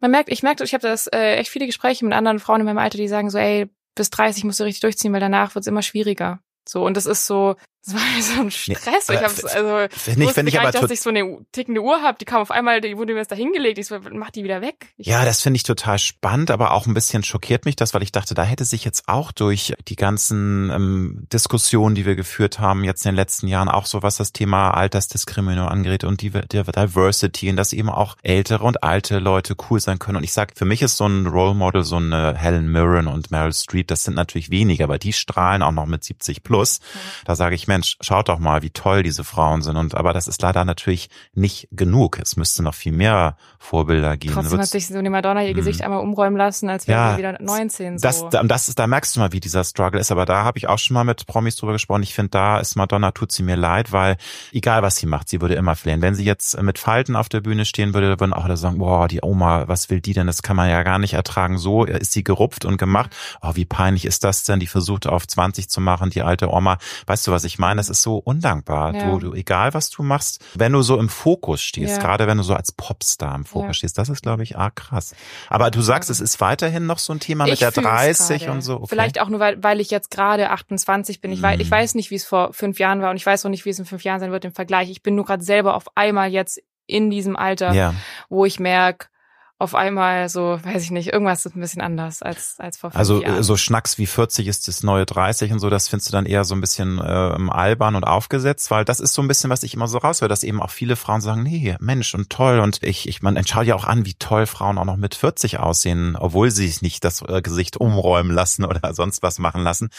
man merkt, ich merke, ich habe das äh, echt viele Gespräche mit anderen Frauen in meinem Alter, die sagen so, ey, bis 30 musst du richtig durchziehen, weil danach wird's immer schwieriger. So, und das ist so, das war so ein Stress. Nee, ich hab's, also, wenn ich, wenn ich aber dass ich so eine tickende Uhr habe, die kam auf einmal, die wurde mir jetzt da hingelegt, ich so, mach die wieder weg. Ich ja, das finde ich total spannend, aber auch ein bisschen schockiert mich das, weil ich dachte, da hätte sich jetzt auch durch die ganzen ähm, Diskussionen, die wir geführt haben, jetzt in den letzten Jahren, auch so was das Thema Altersdiskriminierung angeht und die, die Diversity und dass eben auch ältere und alte Leute cool sein können. Und ich sag, für mich ist so ein Role Model so eine Helen Mirren und Meryl Streep, das sind natürlich weniger, aber die strahlen auch noch mit 70 plus. Mhm. Da sage ich Mensch, schaut doch mal, wie toll diese Frauen sind. Und aber das ist leider natürlich nicht genug. Es müsste noch viel mehr Vorbilder geben. Trotzdem hat sich so eine Madonna ihr Gesicht einmal umräumen lassen, als wäre Ja, sie wieder 19. So. Das, da- das ist, da merkst du mal, wie dieser Struggle ist. Aber da habe ich auch schon mal mit Promis drüber gesprochen. Ich finde, da ist Madonna, tut sie mir leid, weil egal was sie macht, sie würde immer flehen. Wenn sie jetzt mit Falten auf der Bühne stehen würde, würden auch alle sagen, boah, die Oma, was will die denn? Das kann man ja gar nicht ertragen. So ist sie gerupft und gemacht. Oh, wie peinlich ist das denn? Die versucht auf 20 zu machen, die alte Oma. Weißt du, was ich meine? Es ist so undankbar. Ja. Du, du, egal was du machst, wenn du so im Fokus stehst, Ja. gerade wenn du so als Popstar im Fokus Ja. stehst, das ist, glaube ich, arg krass. Aber du sagst, es ist weiterhin noch so ein Thema mit Ich der fühl's 30 gerade. und so. Okay. Vielleicht auch nur, weil, weil ich jetzt gerade 28 bin. Ich, weiß, ich Mhm. weiß nicht, wie es vor fünf Jahren war und ich weiß auch nicht, wie es in fünf Jahren sein wird im Vergleich. Ich bin nur gerade selber auf einmal jetzt in diesem Alter, wo ich merke, auf einmal so, weiß ich nicht, irgendwas ist ein bisschen anders als, als vor fünf also Jahren. äh, so Schnacks wie 40 ist das neue 30 und so, das findest du dann eher so ein bisschen äh, albern und aufgesetzt, weil das ist so ein bisschen, was ich immer so raushöre, dass eben auch viele Frauen sagen, nee, Mensch und toll und ich, ich man schau ja auch an, wie toll Frauen auch noch mit 40 aussehen, obwohl sie sich nicht das äh, Gesicht umräumen lassen oder sonst was machen lassen.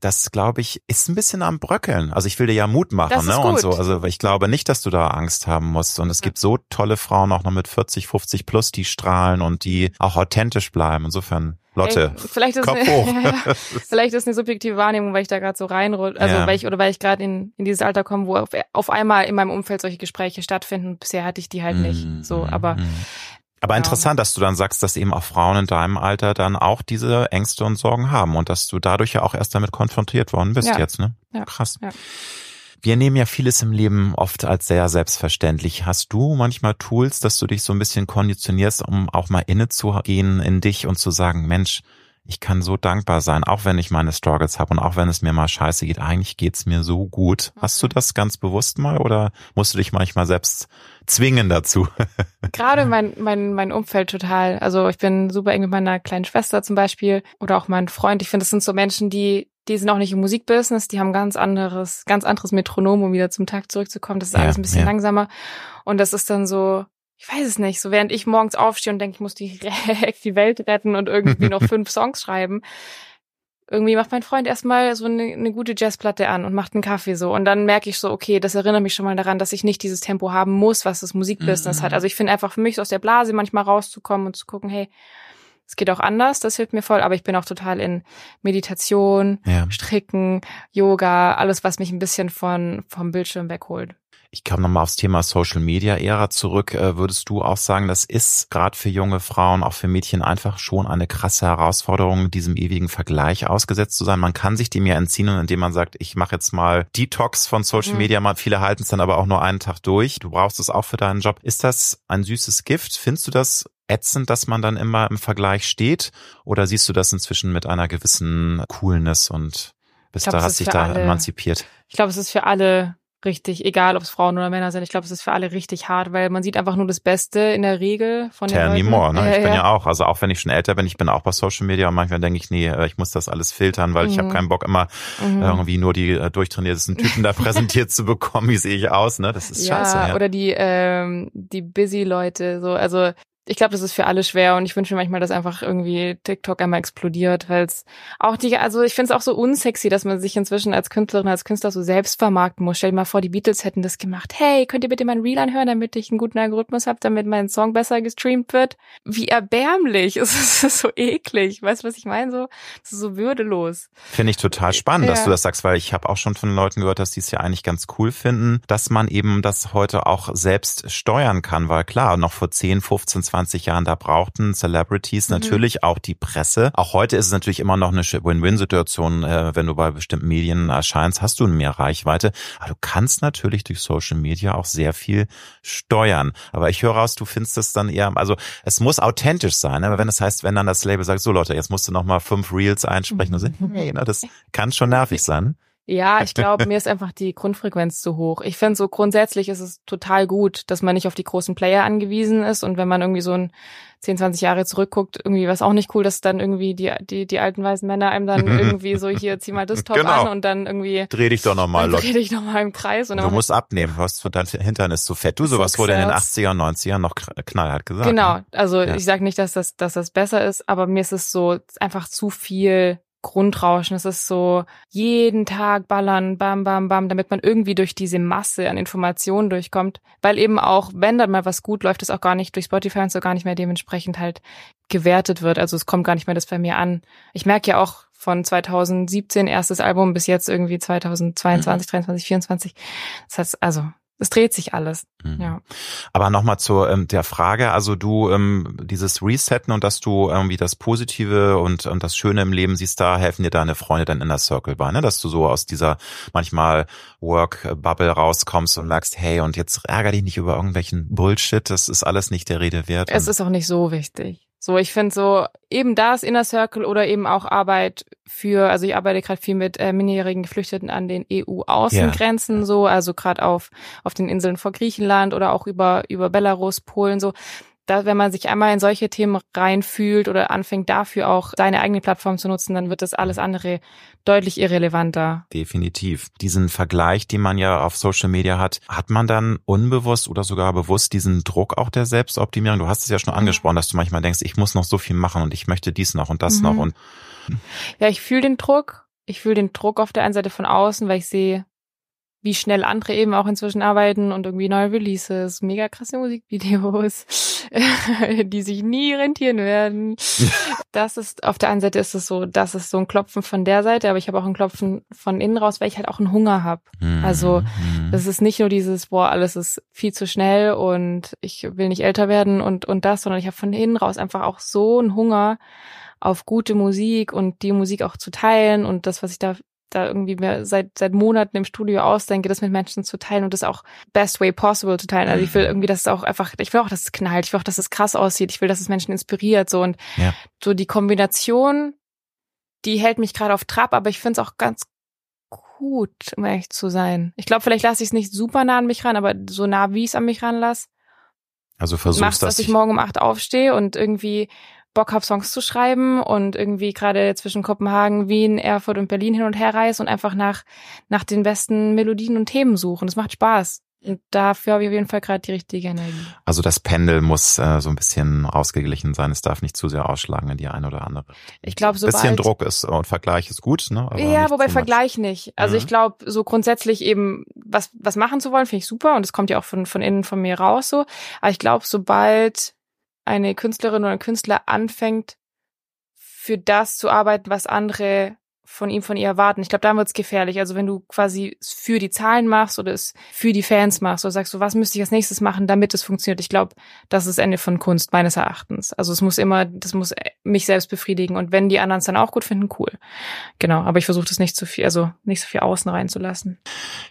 Das, glaube ich, ist ein bisschen am Bröckeln. Also ich will dir ja Mut machen, ne? Und so. Also ich glaube nicht, dass du da Angst haben musst. Und es gibt so tolle Frauen auch noch mit 40, 50 plus, die strahlen und die auch authentisch bleiben. Insofern, Lotte, Ey, vielleicht ist Kopf eine, hoch. Ja, ja. vielleicht ist eine subjektive Wahrnehmung, weil ich da gerade so reinrutsche, also Ja. weil ich oder weil ich gerade in, in dieses Alter komme, wo auf, auf einmal in meinem Umfeld solche Gespräche stattfinden. Bisher hatte ich die halt nicht. Mhm, So, mhm, aber mhm. Aber Ja. interessant, dass du dann sagst, dass eben auch Frauen in deinem Alter dann auch diese Ängste und Sorgen haben und dass du dadurch ja auch erst damit konfrontiert worden bist jetzt, ne? Ja. Krass. Ja. Wir nehmen ja vieles im Leben oft als sehr selbstverständlich. Hast du manchmal Tools, dass du dich so ein bisschen konditionierst, um auch mal innezugehen in dich und zu sagen, Mensch, ich kann so dankbar sein, auch wenn ich meine Struggles habe und auch wenn es mir mal scheiße geht. Eigentlich geht's mir so gut. Hast du das ganz bewusst mal oder musst du dich manchmal selbst zwingen dazu? gerade mein, mein, mein Umfeld total. Also ich bin super eng mit meiner kleinen Schwester zum Beispiel oder auch mein Freund. Ich finde, das sind so Menschen, die, die sind auch nicht im Musikbusiness, die haben ganz anderes, ganz anderes Metronom, um wieder zum Takt zurückzukommen. Das ist Ja, alles ein bisschen ja. langsamer. Und das ist dann so, ich weiß es nicht, so während ich morgens aufstehe und denke, ich muss direkt die Welt retten und irgendwie noch fünf Songs schreiben. Irgendwie macht mein Freund erstmal so eine, eine gute Jazzplatte an und macht einen Kaffee so. Und dann merke ich so, okay, das erinnert mich schon mal daran, dass ich nicht dieses Tempo haben muss, was das Musikbusiness Mhm. hat. Also ich finde einfach für mich so aus der Blase manchmal rauszukommen und zu gucken, hey, es geht auch anders, das hilft mir voll, aber ich bin auch total in Meditation, Ja. Stricken, Yoga, alles, was mich ein bisschen von, vom Bildschirm wegholt. Ich komme nochmal aufs Thema Social Media Ära zurück. Äh, Würdest du auch sagen, das ist gerade für junge Frauen, auch für Mädchen einfach schon eine krasse Herausforderung, diesem ewigen Vergleich ausgesetzt zu sein? Man kann sich dem ja entziehen, indem man sagt, ich mache jetzt mal Detox von Social Mhm. Media. Viele halten es dann aber auch nur einen Tag durch. Du brauchst es auch für deinen Job. Ist das ein süßes Gift? Findest du das ätzend, dass man dann immer im Vergleich steht? Oder siehst du das inzwischen mit einer gewissen Coolness und bist glaub, da, hast dich da alle- emanzipiert? Ich glaube, es ist für alle richtig, egal ob es Frauen oder Männer sind, ich glaube, es ist für alle richtig hart, weil man sieht einfach nur das Beste in der Regel von Tell den me more, ne? Ja, Ich bin ja. ja auch, also auch wenn ich schon älter bin, ich bin auch bei Social Media und manchmal denke ich, nee, äh, ich muss das alles filtern, weil ich habe Mhm. keinen Bock immer Mhm. irgendwie nur die äh, durchtrainiertesten Typen da präsentiert zu bekommen, wie sehe ich aus, ne? Das ist ja, scheiße. Ja. oder die ähm, die busy Leute so also ich glaube, das ist für alle schwer und ich wünsche mir manchmal, dass einfach irgendwie TikTok einmal explodiert, weil es auch die, also ich finde es auch so unsexy, dass man sich inzwischen als Künstlerin, als Künstler so selbst vermarkten muss. Stell dir mal vor, die Beatles hätten das gemacht. Hey, könnt ihr bitte mein Reel anhören, damit ich einen guten Algorithmus habe, damit mein Song besser gestreamt wird? Wie erbärmlich. Es ist so eklig. Weißt du, was ich meine? So, so würdelos. Finde ich total spannend, dass Ja. du das sagst, weil ich habe auch schon von Leuten gehört, dass die es ja eigentlich ganz cool finden, dass man eben das heute auch selbst steuern kann, weil klar, noch vor 10, 15, 20 Jahren, da brauchten Celebrities Mhm. natürlich auch die Presse. Auch heute ist es natürlich immer noch eine Win-Win-Situation, äh, wenn du bei bestimmten Medien erscheinst, hast du mehr Reichweite. Aber du kannst natürlich durch Social Media auch sehr viel steuern. Aber ich höre raus, du findest es dann eher, also es muss authentisch sein, aber wenn es heißt, wenn dann das Label sagt, so Leute, jetzt musst du noch mal fünf Reels einsprechen, also, hey, na, das kann schon nervig sein. Ja, ich glaube, mir ist einfach die Grundfrequenz zu hoch. Ich finde so grundsätzlich ist es total gut, dass man nicht auf die großen Player angewiesen ist und wenn man irgendwie so ein 10, 20 Jahre zurückguckt, irgendwie was auch nicht cool, dass dann irgendwie die, die, die alten weißen Männer einem dann irgendwie so hier, zieh mal das Top Genau. an und dann irgendwie Dreh dich doch noch mal, dann Leute. dreh dich nochmal im Kreis und Du musst abnehmen, was dein Hintern ist zu fett. Du, sowas wurde in den Success. 80er und 90ern noch kn- knallhart gesagt. Genau, ne? also Ja. ich sage nicht, dass das, dass das besser ist, aber mir ist es so einfach zu viel Grundrauschen. Es ist so jeden Tag ballern, bam, bam, bam, damit man irgendwie durch diese Masse an Informationen durchkommt. Weil eben auch, wenn dann mal was gut läuft, es auch gar nicht durch Spotify und so gar nicht mehr dementsprechend halt gewertet wird. Also es kommt gar nicht mehr das bei mir an. Ich merke ja auch von 2017 erstes Album bis jetzt irgendwie 2022, mhm. 23, 24. Das heißt, also es dreht sich alles. Mhm. Ja. Aber nochmal zu ähm, der Frage, also du ähm, dieses Resetten und dass du irgendwie das Positive und, und das Schöne im Leben siehst, da helfen dir deine Freunde dann in der Circle bei, ne? Dass du so aus dieser manchmal Work-Bubble rauskommst und merkst, hey, und jetzt ärger dich nicht über irgendwelchen Bullshit, das ist alles nicht der Rede wert. Es ist auch nicht so wichtig. So, ich finde so eben das Inner Circle oder eben auch Arbeit für, also ich arbeite gerade viel mit äh, minderjährigen Geflüchteten an den EU-Außengrenzen yeah. so, also gerade auf auf den Inseln vor Griechenland oder auch über über Belarus, Polen so da, wenn man sich einmal in solche Themen reinfühlt oder anfängt dafür auch seine eigene Plattform zu nutzen, dann wird das alles andere deutlich irrelevanter. Definitiv. Diesen Vergleich, den man ja auf Social Media hat, hat man dann unbewusst oder sogar bewusst diesen Druck auch der Selbstoptimierung? Du hast es ja schon angesprochen, dass du manchmal denkst, ich muss noch so viel machen und ich möchte dies noch und das mhm. noch und ja, ich fühle den Druck. Ich fühle den Druck auf der einen Seite von außen, weil ich sehe, wie schnell andere eben auch inzwischen arbeiten und irgendwie neue Releases, mega krasse Musikvideos, die sich nie rentieren werden. Das ist, auf der einen Seite ist es so, das ist so ein Klopfen von der Seite, aber ich habe auch ein Klopfen von innen raus, weil ich halt auch einen Hunger habe. Mhm. Also mhm. das ist nicht nur dieses, boah, alles ist viel zu schnell und ich will nicht älter werden und, und das, sondern ich habe von innen raus einfach auch so einen Hunger auf gute Musik und die Musik auch zu teilen und das, was ich da da irgendwie mir seit seit Monaten im Studio ausdenke, das mit Menschen zu teilen und das auch best way possible zu teilen. Also ich will mhm. irgendwie, dass es auch einfach, ich will auch, dass es knallt, ich will auch, dass es krass aussieht, ich will, dass es Menschen inspiriert so und ja. so die Kombination, die hält mich gerade auf Trab, aber ich finde es auch ganz gut, um ehrlich zu sein. Ich glaube, vielleicht lasse ich es nicht super nah an mich ran, aber so nah wie ich es an mich ranlasse. Also versuchst machst, dass ich morgen um acht aufstehe und irgendwie Bock habe, Songs zu schreiben und irgendwie gerade zwischen Kopenhagen, Wien, Erfurt und Berlin hin und her reise und einfach nach, nach den besten Melodien und Themen suchen. Das macht Spaß. Und dafür habe ich auf jeden Fall gerade die richtige Energie. Also das Pendel muss äh, so ein bisschen ausgeglichen sein. Es darf nicht zu sehr ausschlagen in die eine oder andere. Ich glaube, so bisschen Druck ist und Vergleich ist gut, ne? Aber ja, wobei Vergleich nicht. Also mhm. ich glaube, so grundsätzlich eben was was machen zu wollen, finde ich super und es kommt ja auch von von innen von mir raus so. Aber ich glaube, sobald eine Künstlerin oder ein Künstler anfängt, für das zu arbeiten, was andere von ihm, von ihr erwarten. Ich glaube, da wird's gefährlich. Also wenn du quasi es für die Zahlen machst oder es für die Fans machst oder sagst du, was müsste ich als nächstes machen, damit es funktioniert. Ich glaube, das ist das Ende von Kunst, meines Erachtens. Also es muss immer, das muss mich selbst befriedigen. Und wenn die anderen es dann auch gut finden, cool. Genau, aber ich versuche das nicht zu viel, also nicht so viel außen reinzulassen.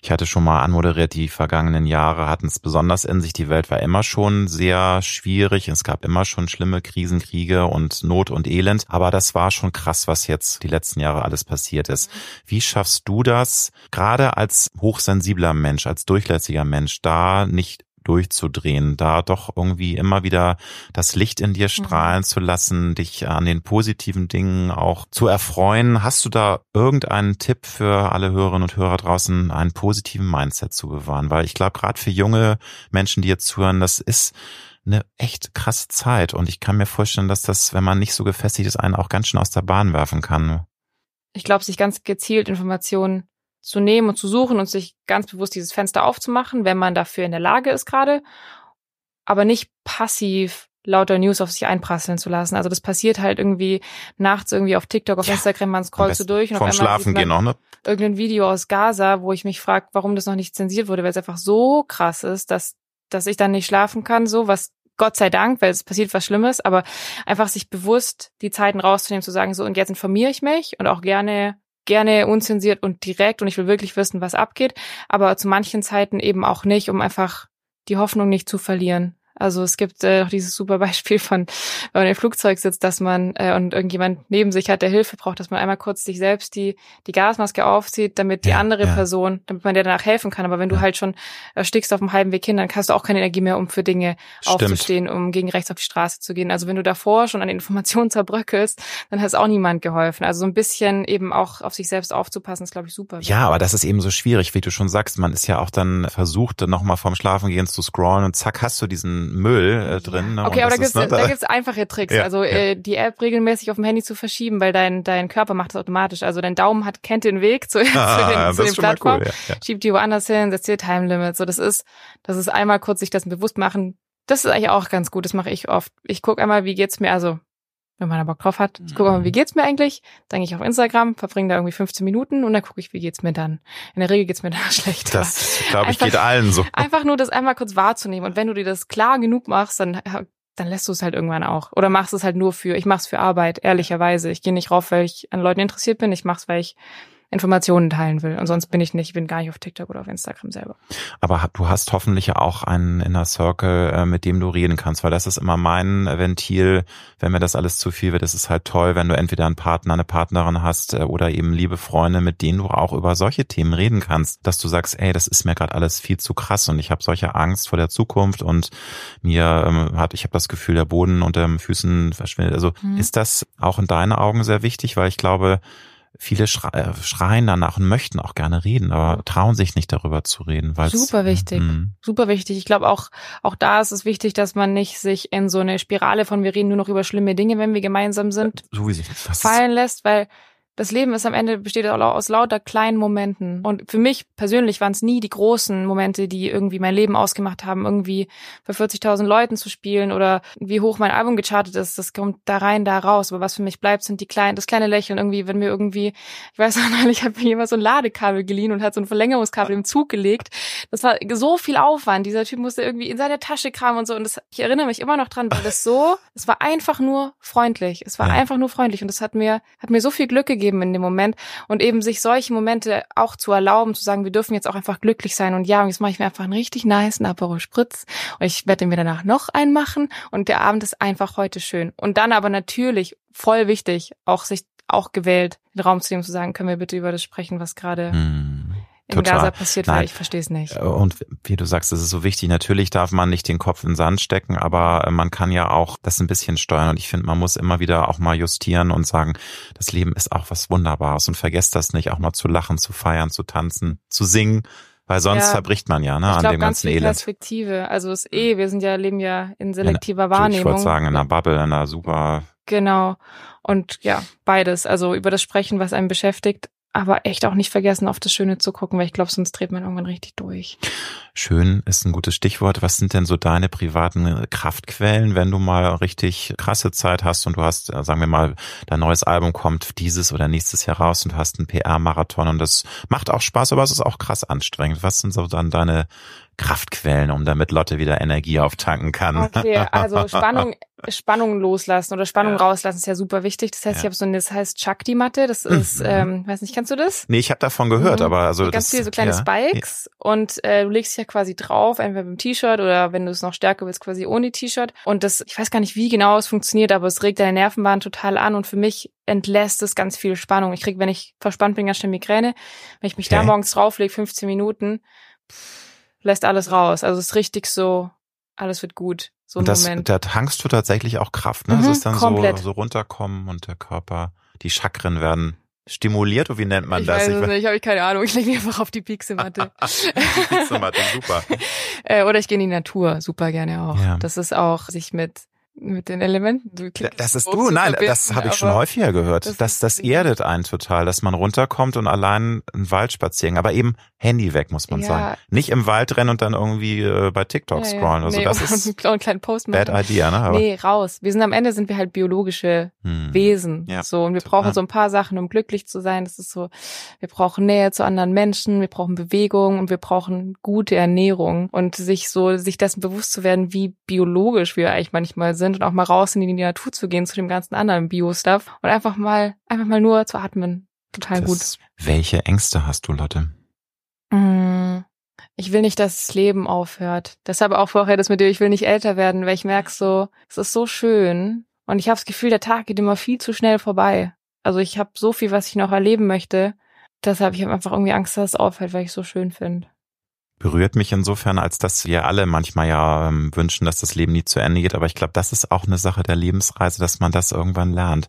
Ich hatte schon mal anmoderiert, die vergangenen Jahre hatten es besonders in sich. Die Welt war immer schon sehr schwierig. Es gab immer schon schlimme Krisen, Kriege und Not und Elend. Aber das war schon krass, was jetzt die letzten Jahre alles passiert ist. Wie schaffst du das, gerade als hochsensibler Mensch, als durchlässiger Mensch, da nicht durchzudrehen, da doch irgendwie immer wieder das Licht in dir mhm. strahlen mhm. zu lassen, dich an den positiven Dingen auch zu erfreuen. Hast du da irgendeinen Tipp für alle Hörerinnen und Hörer draußen, einen positiven Mindset zu bewahren? Weil ich glaube, gerade für junge Menschen, die jetzt zuhören, das ist eine echt krasse Zeit und ich kann mir vorstellen, dass das, wenn man nicht so gefestigt ist, einen auch ganz schön aus der Bahn werfen kann ich glaube, sich ganz gezielt Informationen zu nehmen und zu suchen und sich ganz bewusst dieses Fenster aufzumachen, wenn man dafür in der Lage ist gerade, aber nicht passiv lauter News auf sich einprasseln zu lassen. Also das passiert halt irgendwie nachts irgendwie auf TikTok, auf ja, Instagram, man scrollt so durch und auf einmal Schlafen gehen noch, ne? irgendein Video aus Gaza, wo ich mich frage, warum das noch nicht zensiert wurde, weil es einfach so krass ist, dass dass ich dann nicht schlafen kann, so was Gott sei Dank, weil es passiert was Schlimmes, aber einfach sich bewusst die Zeiten rauszunehmen, zu sagen, so und jetzt informiere ich mich und auch gerne gerne unzensiert und direkt und ich will wirklich wissen, was abgeht, aber zu manchen Zeiten eben auch nicht, um einfach die Hoffnung nicht zu verlieren. Also es gibt äh, auch dieses super Beispiel von, wenn man im Flugzeug sitzt, dass man äh, und irgendjemand neben sich hat, der Hilfe braucht, dass man einmal kurz sich selbst die die Gasmaske aufzieht, damit die ja, andere ja. Person, damit man dir danach helfen kann. Aber wenn du halt schon erstickst auf dem halben Weg hin, dann hast du auch keine Energie mehr, um für Dinge Stimmt. aufzustehen, um gegen rechts auf die Straße zu gehen. Also wenn du davor schon an Informationen zerbröckelst, dann hat es auch niemand geholfen. Also so ein bisschen eben auch auf sich selbst aufzupassen, ist glaube ich super. Ja, aber das ist eben so schwierig, wie du schon sagst. Man ist ja auch dann versucht, nochmal vorm Schlafen gehen zu scrollen und zack hast du diesen Müll äh, drin. Ne? Okay, aber da gibt's, ne, da gibt's einfache Tricks. Ja, also äh, die App regelmäßig auf dem Handy zu verschieben, weil dein dein Körper macht das automatisch. Also dein Daumen hat kennt den Weg zu, ah, zu den, zu den Plattformen, cool, ja, schiebt die woanders hin, setzt dir Time Limit. So, das ist das ist einmal kurz sich das bewusst machen. Das ist eigentlich auch ganz gut. Das mache ich oft. Ich gucke einmal, wie geht's mir. Also wenn man da Bock drauf hat. Ich gucke mal, wie mhm. geht's mir eigentlich? Dann gehe ich auf Instagram, verbringe da irgendwie 15 Minuten und dann gucke ich, wie geht's mir dann. In der Regel geht's mir da schlecht. Das, glaube ich, geht allen so. Einfach nur das einmal kurz wahrzunehmen. Und wenn du dir das klar genug machst, dann, dann lässt du es halt irgendwann auch. Oder machst es halt nur für, ich mach's für Arbeit, ehrlicherweise. Ich gehe nicht rauf, weil ich an Leuten interessiert bin. Ich mach's, weil ich Informationen teilen will. Und sonst bin ich nicht, ich bin gar nicht auf TikTok oder auf Instagram selber. Aber du hast hoffentlich ja auch einen Inner Circle, äh, mit dem du reden kannst, weil das ist immer mein Ventil, wenn mir das alles zu viel wird. Es ist halt toll, wenn du entweder einen Partner, eine Partnerin hast äh, oder eben liebe Freunde, mit denen du auch über solche Themen reden kannst, dass du sagst, ey, das ist mir gerade alles viel zu krass und ich habe solche Angst vor der Zukunft und mir ähm, hat, ich habe das Gefühl, der Boden unter den Füßen verschwindet. Also hm. ist das auch in deinen Augen sehr wichtig, weil ich glaube, viele äh, schreien danach und möchten auch gerne reden, aber trauen sich nicht darüber zu reden. Super wichtig, mhm. super wichtig. Ich glaube auch, auch da ist es wichtig, dass man nicht sich in so eine Spirale von wir reden nur noch über schlimme Dinge, wenn wir gemeinsam sind, so fallen lässt, weil das Leben ist am Ende besteht aus lauter kleinen Momenten. Und für mich persönlich waren es nie die großen Momente, die irgendwie mein Leben ausgemacht haben, irgendwie bei 40.000 Leuten zu spielen oder wie hoch mein Album gechartet ist. Das kommt da rein, da raus. Aber was für mich bleibt, sind die kleinen, das kleine Lächeln irgendwie, wenn mir irgendwie, ich weiß noch nicht, ich habe mir jemand so ein Ladekabel geliehen und hat so ein Verlängerungskabel im Zug gelegt. Das war so viel Aufwand. Dieser Typ musste irgendwie in seine Tasche kramen und so. Und das, ich erinnere mich immer noch dran, weil das so, es war einfach nur freundlich. Es war ja. einfach nur freundlich und das hat mir, hat mir so viel Glück gegeben geben in dem Moment und eben sich solche Momente auch zu erlauben, zu sagen, wir dürfen jetzt auch einfach glücklich sein und ja, und jetzt mache ich mir einfach einen richtig nice Aperol Spritz und ich werde mir danach noch einen machen und der Abend ist einfach heute schön. Und dann aber natürlich voll wichtig, auch sich auch gewählt, den Raum zu nehmen, zu sagen, können wir bitte über das sprechen, was gerade hm in Total. Gaza passiert, weil ich verstehe es nicht. Äh, und wie du sagst, das ist so wichtig. Natürlich darf man nicht den Kopf in den Sand stecken, aber äh, man kann ja auch das ein bisschen steuern. Und ich finde, man muss immer wieder auch mal justieren und sagen, das Leben ist auch was Wunderbares und vergesst das nicht, auch mal zu lachen, zu feiern, zu tanzen, zu singen. Weil sonst ja, verbricht man ja, ne, an glaub, dem ganzen Elend. Perspektive. Also ist eh, wir sind ja, leben ja in selektiver in, Wahrnehmung. Ich wollte sagen, in einer Bubble, in einer super. Genau. Und ja, beides. Also über das Sprechen, was einen beschäftigt, aber echt auch nicht vergessen, auf das Schöne zu gucken, weil ich glaube, sonst dreht man irgendwann richtig durch. Schön ist ein gutes Stichwort. Was sind denn so deine privaten Kraftquellen, wenn du mal richtig krasse Zeit hast und du hast, äh, sagen wir mal, dein neues Album kommt dieses oder nächstes Jahr raus und du hast einen PR-Marathon und das macht auch Spaß, aber es ist auch krass anstrengend. Was sind so dann deine Kraftquellen, um damit Lotte wieder Energie auftanken kann. Okay, also Spannung, Spannung loslassen oder Spannung ja. rauslassen ist ja super wichtig. Das heißt, ja. ich habe so eine, das heißt Chakti-Matte. Das mhm. ist, ähm, weiß nicht, kennst du das? Nee, ich habe davon gehört, mhm. aber also ganz das, viele so kleine ja. Spikes und äh, du legst dich ja quasi drauf, entweder mit dem T-Shirt oder wenn du es noch stärker willst, quasi ohne T-Shirt. Und das, ich weiß gar nicht, wie genau es funktioniert, aber es regt deine Nervenbahn total an und für mich entlässt es ganz viel Spannung. Ich krieg, wenn ich verspannt bin, ganz schnell Migräne. Wenn ich mich okay. da morgens drauflege, 15 Minuten, pff, lässt alles raus. Also es ist richtig so, alles wird gut. So ein das, Moment. Da tankst du tatsächlich auch Kraft, ne? Mhm, das ist dann komplett. so, so runterkommen und der Körper, die Chakren werden stimuliert oder wie nennt man ich das? Weiß ich weiß nicht, habe ich keine Ahnung. Ich lege mich einfach auf die Pixelmatte. die Pixelmatte, super. äh, oder ich gehe in die Natur, super gerne auch. Ja. Das ist auch sich mit mit den Elementen. Du das ist du, nein, das habe ich schon häufiger gehört. Das, das, das erdet einen total, dass man runterkommt und allein einen Wald spazieren. Aber eben Handy weg, muss man ja. sagen. Nicht im Wald rennen und dann irgendwie äh, bei TikTok ja, scrollen. Also nee, das ist einen kleinen Post machen. bad idea, ne? Aber nee, raus. Wir sind am Ende sind wir halt biologische hm. Wesen. Ja, so und wir brauchen so ein paar Sachen, um glücklich zu sein. Das ist so, wir brauchen Nähe zu anderen Menschen, wir brauchen Bewegung und wir brauchen gute Ernährung und sich so sich dessen bewusst zu werden, wie biologisch wir eigentlich manchmal sind und auch mal raus in die Natur zu gehen zu dem ganzen anderen Bio-Stuff und einfach mal einfach mal nur zu atmen. Total das, gut. Welche Ängste hast du, Lotte? Mm, ich will nicht, dass das Leben aufhört. Deshalb auch vorher das mit dir, ich will nicht älter werden, weil ich merke so, es ist so schön und ich habe das Gefühl, der Tag geht immer viel zu schnell vorbei. Also ich habe so viel, was ich noch erleben möchte. Deshalb ich habe einfach irgendwie Angst, dass es aufhört, weil ich es so schön finde. Berührt mich insofern, als dass wir alle manchmal ja ähm, wünschen, dass das Leben nie zu Ende geht. Aber ich glaube, das ist auch eine Sache der Lebensreise, dass man das irgendwann lernt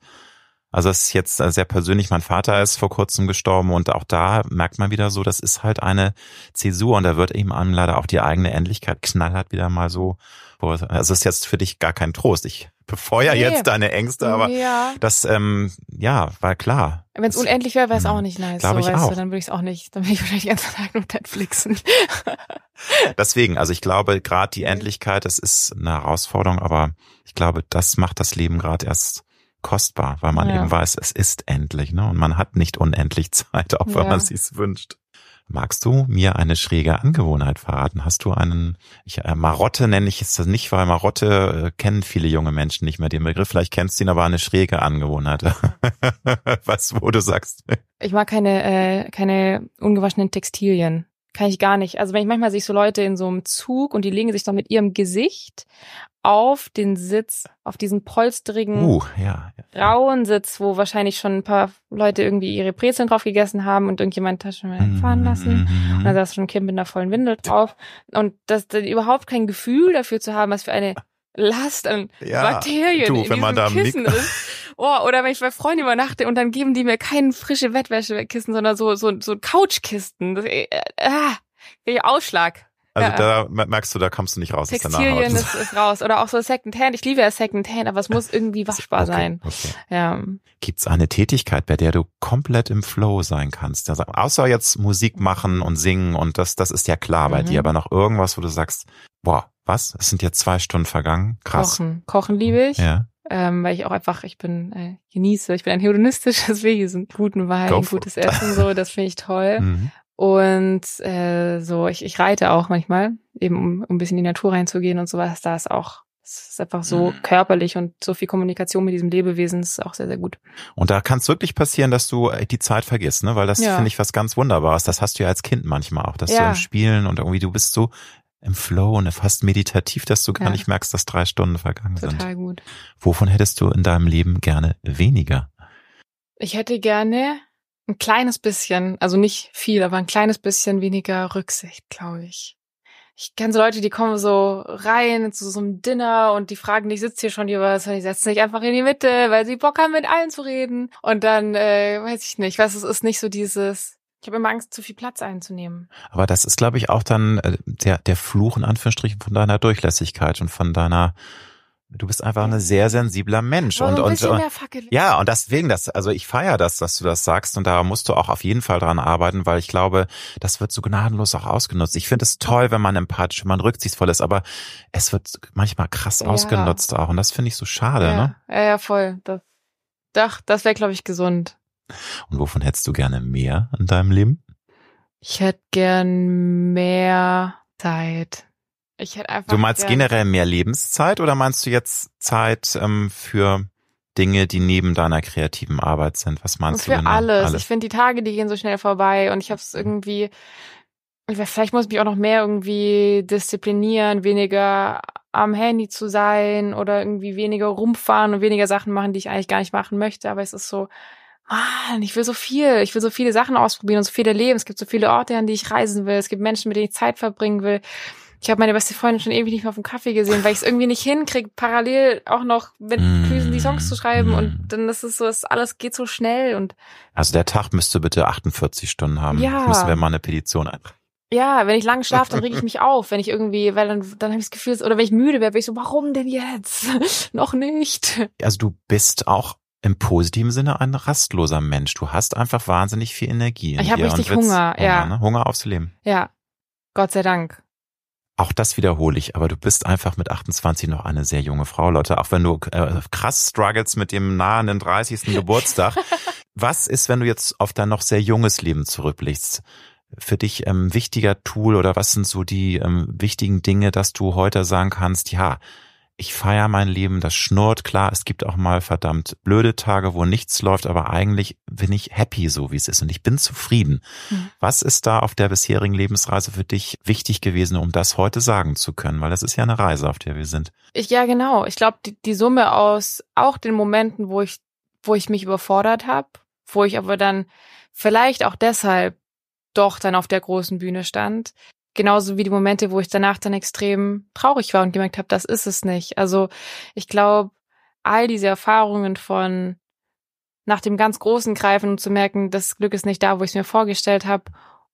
Also es ist jetzt äh, sehr persönlich. Mein Vater ist vor kurzem gestorben und auch da merkt man wieder so, das ist halt eine Zäsur und da wird eben einem leider auch die eigene Endlichkeit knallhart wieder mal so. Also es ist jetzt für dich gar kein Trost. Ich befeuer nee. jetzt deine Ängste, aber ja. das, ähm, ja, war klar. Wenn es unendlich wäre, wäre es auch nicht nice. Glaube so, ich auch. Du, dann würde ich es auch nicht, dann würde ich wahrscheinlich ganz Tag nur Netflixen. Deswegen, also ich glaube, gerade die Endlichkeit, das ist eine Herausforderung, aber ich glaube, das macht das Leben gerade erst kostbar, weil man ja. eben weiß, es ist endlich, ne? Und man hat nicht unendlich Zeit, auch wenn ja. man sich's wünscht. Magst du mir eine schräge Angewohnheit verraten? Hast du einen, ich, äh, Marotte nenne ich es das nicht, weil Marotte äh, kennen viele junge Menschen nicht mehr den Begriff. Vielleicht kennst du ihn aber eine schräge Angewohnheit. Was, wo du sagst. Ich mag keine, äh, keine ungewaschenen Textilien. Kann ich gar nicht. Also wenn ich manchmal sehe so Leute in so einem Zug und die legen sich doch mit ihrem Gesicht auf den Sitz, auf diesen polstrigen, uh, ja, ja. rauen Sitz, wo wahrscheinlich schon ein paar Leute irgendwie ihre Brezeln drauf gegessen haben und irgendjemand Taschen fahren lassen. Mm Und da saß schon ein Kind mit einer vollen Windel drauf. Und das, das überhaupt kein Gefühl dafür zu haben, was für eine Last an ja, Bakterien du, in wenn man da Kissen ist. Oh, oder wenn ich bei Freunden übernachte und dann geben die mir keine frische Bettwäschekissen, sondern so so so Couchkisten. Das, äh, äh, Ausschlag. Also ja. da merkst du, da kommst du nicht raus. Textilien ist, ist raus. Oder auch so Secondhand. Ich liebe ja Secondhand, aber es muss irgendwie waschbar okay, sein. Okay. Ja. Gibt es eine Tätigkeit, bei der du komplett im Flow sein kannst? Also, außer jetzt Musik machen und singen und das, das ist ja klar bei mhm. dir, aber noch irgendwas, wo du sagst, boah, was? Es sind jetzt zwei Stunden vergangen. Krass. Kochen. Kochen liebe ich. Ja. Ähm, weil ich auch einfach, ich bin, äh, genieße, ich bin ein hedonistisches Wesen. Guten Wein, gutes Essen, so, das finde ich toll. Mhm. Und äh, so, ich, ich reite auch manchmal, eben um, um ein bisschen in die Natur reinzugehen und sowas. Da ist auch, es ist einfach so mhm. körperlich und so viel Kommunikation mit diesem Lebewesen ist auch sehr, sehr gut. Und da kann es wirklich passieren, dass du äh, die Zeit vergisst, ne? Weil das ja. finde ich was ganz Wunderbares. Das hast du ja als Kind manchmal auch, dass ja. du im Spielen und irgendwie du bist so im Flow und fast meditativ, dass du gar ja. nicht merkst, dass drei Stunden vergangen Total sind. Total gut. Wovon hättest du in deinem Leben gerne weniger? Ich hätte gerne ein kleines bisschen, also nicht viel, aber ein kleines bisschen weniger Rücksicht, glaube ich. Ich kenne so Leute, die kommen so rein zu so einem Dinner und die fragen, ich sitze hier schon hier was, und die setzen sich einfach in die Mitte, weil sie Bock haben, mit allen zu reden. Und dann, äh, weiß ich nicht, was es ist nicht so dieses, ich habe immer Angst, zu viel Platz einzunehmen. Aber das ist, glaube ich, auch dann äh, der, der Fluch in Anführungsstrichen von deiner Durchlässigkeit und von deiner Du bist einfach ein sehr sensibler Mensch und, und, und ja und deswegen das also ich feiere das, dass du das sagst und da musst du auch auf jeden Fall dran arbeiten, weil ich glaube, das wird so gnadenlos auch ausgenutzt. Ich finde es toll, wenn man empathisch, wenn man rücksichtsvoll ist, aber es wird manchmal krass ja. ausgenutzt auch und das finde ich so schade, ja. ne? Ja, ja, voll. Das, doch, das wäre glaube ich gesund. Und wovon hättest du gerne mehr in deinem Leben? Ich hätte gern mehr Zeit. Ich hätte einfach. Du meinst generell mehr Lebenszeit oder meinst du jetzt Zeit ähm, für Dinge, die neben deiner kreativen Arbeit sind? Was meinst für du genau? Alles. alles. Ich finde, die Tage, die gehen so schnell vorbei und ich habe es irgendwie. Vielleicht muss ich mich auch noch mehr irgendwie disziplinieren, weniger am Handy zu sein oder irgendwie weniger rumfahren und weniger Sachen machen, die ich eigentlich gar nicht machen möchte. Aber es ist so, Mann, ich will so viel. Ich will so viele Sachen ausprobieren und so viel erleben. Es gibt so viele Orte, an die ich reisen will. Es gibt Menschen, mit denen ich Zeit verbringen will. Ich habe meine beste Freundin schon ewig nicht mehr auf dem Kaffee gesehen, weil ich es irgendwie nicht hinkriege, parallel auch noch mit Füßen die Songs zu schreiben. Und mm. dann ist es so, dass alles geht so schnell und. Also der Tag müsste bitte 48 Stunden haben. Ja. Müssen wir mal eine Petition einreichen. Ja, wenn ich lang schlafe, dann reg ich mich auf, wenn ich irgendwie, weil dann, dann habe ich das Gefühl, oder wenn ich müde werde, bin ich so, warum denn jetzt? Noch nicht. Also du bist auch im positiven Sinne ein rastloser Mensch. Du hast einfach wahnsinnig viel Energie. Ich habe richtig Hunger, Hunger, ja. Ne? Hunger aufs Leben. Ja. Gott sei Dank. Auch das wiederhole ich, aber du bist einfach mit 28 noch eine sehr junge Frau, Lotte. Auch wenn du äh, krass struggles mit dem nahenden 30. Geburtstag. Was ist, wenn du jetzt auf dein noch sehr junges Leben zurückblickst? Für dich ähm, wichtiger Tool oder was sind so die ähm, wichtigen Dinge, dass du heute sagen kannst, ja, ich feiere mein Leben, das schnurrt. Klar, es gibt auch mal verdammt blöde Tage, wo nichts läuft, aber eigentlich bin ich happy, so wie es ist und ich bin zufrieden. Mhm. Was ist da auf der bisherigen Lebensreise für dich wichtig gewesen, um das heute sagen zu können? Weil das ist ja eine Reise, auf der wir sind. Ich, ja, genau. Ich glaube, die, die Summe aus auch den Momenten, wo ich, wo ich mich überfordert habe, wo ich aber dann vielleicht auch deshalb doch dann auf der großen Bühne stand, Genauso wie die Momente, wo ich danach dann extrem traurig war und gemerkt habe, das ist es nicht. Also ich glaube, all diese Erfahrungen von nach dem ganz Großen greifen und zu merken, das Glück ist nicht da, wo ich es mir vorgestellt habe,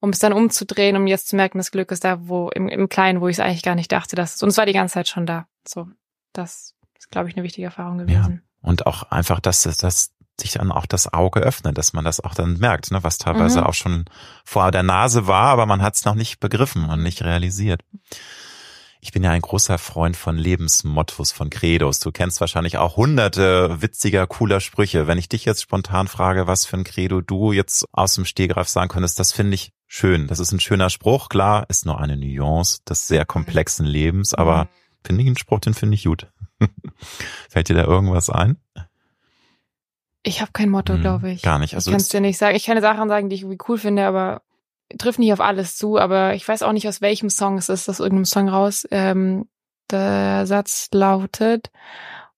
um es dann umzudrehen, um jetzt zu merken, das Glück ist da, wo im, im Kleinen, wo ich es eigentlich gar nicht dachte, dass es. Und es war die ganze Zeit schon da. So, das ist, glaube ich, eine wichtige Erfahrung gewesen. Ja. Und auch einfach, dass das sich dann auch das Auge öffnet, dass man das auch dann merkt, ne, was teilweise mhm. auch schon vor der Nase war, aber man hat es noch nicht begriffen und nicht realisiert. Ich bin ja ein großer Freund von Lebensmottos, von Credos. Du kennst wahrscheinlich auch hunderte witziger, cooler Sprüche. Wenn ich dich jetzt spontan frage, was für ein Credo du jetzt aus dem Stehgreif sagen könntest, das finde ich schön. Das ist ein schöner Spruch. Klar, ist nur eine Nuance des sehr komplexen Lebens, aber mhm. finde ich einen Spruch, den finde ich gut. Fällt dir da irgendwas ein? Ich habe kein Motto, hm, glaube ich. Gar nicht. Also ich kann es dir nicht sagen. Ich kann Sachen sagen, die ich irgendwie cool finde, aber trifft nicht auf alles zu. Aber ich weiß auch nicht, aus welchem Song es ist, aus irgendeinem Song raus. Ähm, der Satz lautet,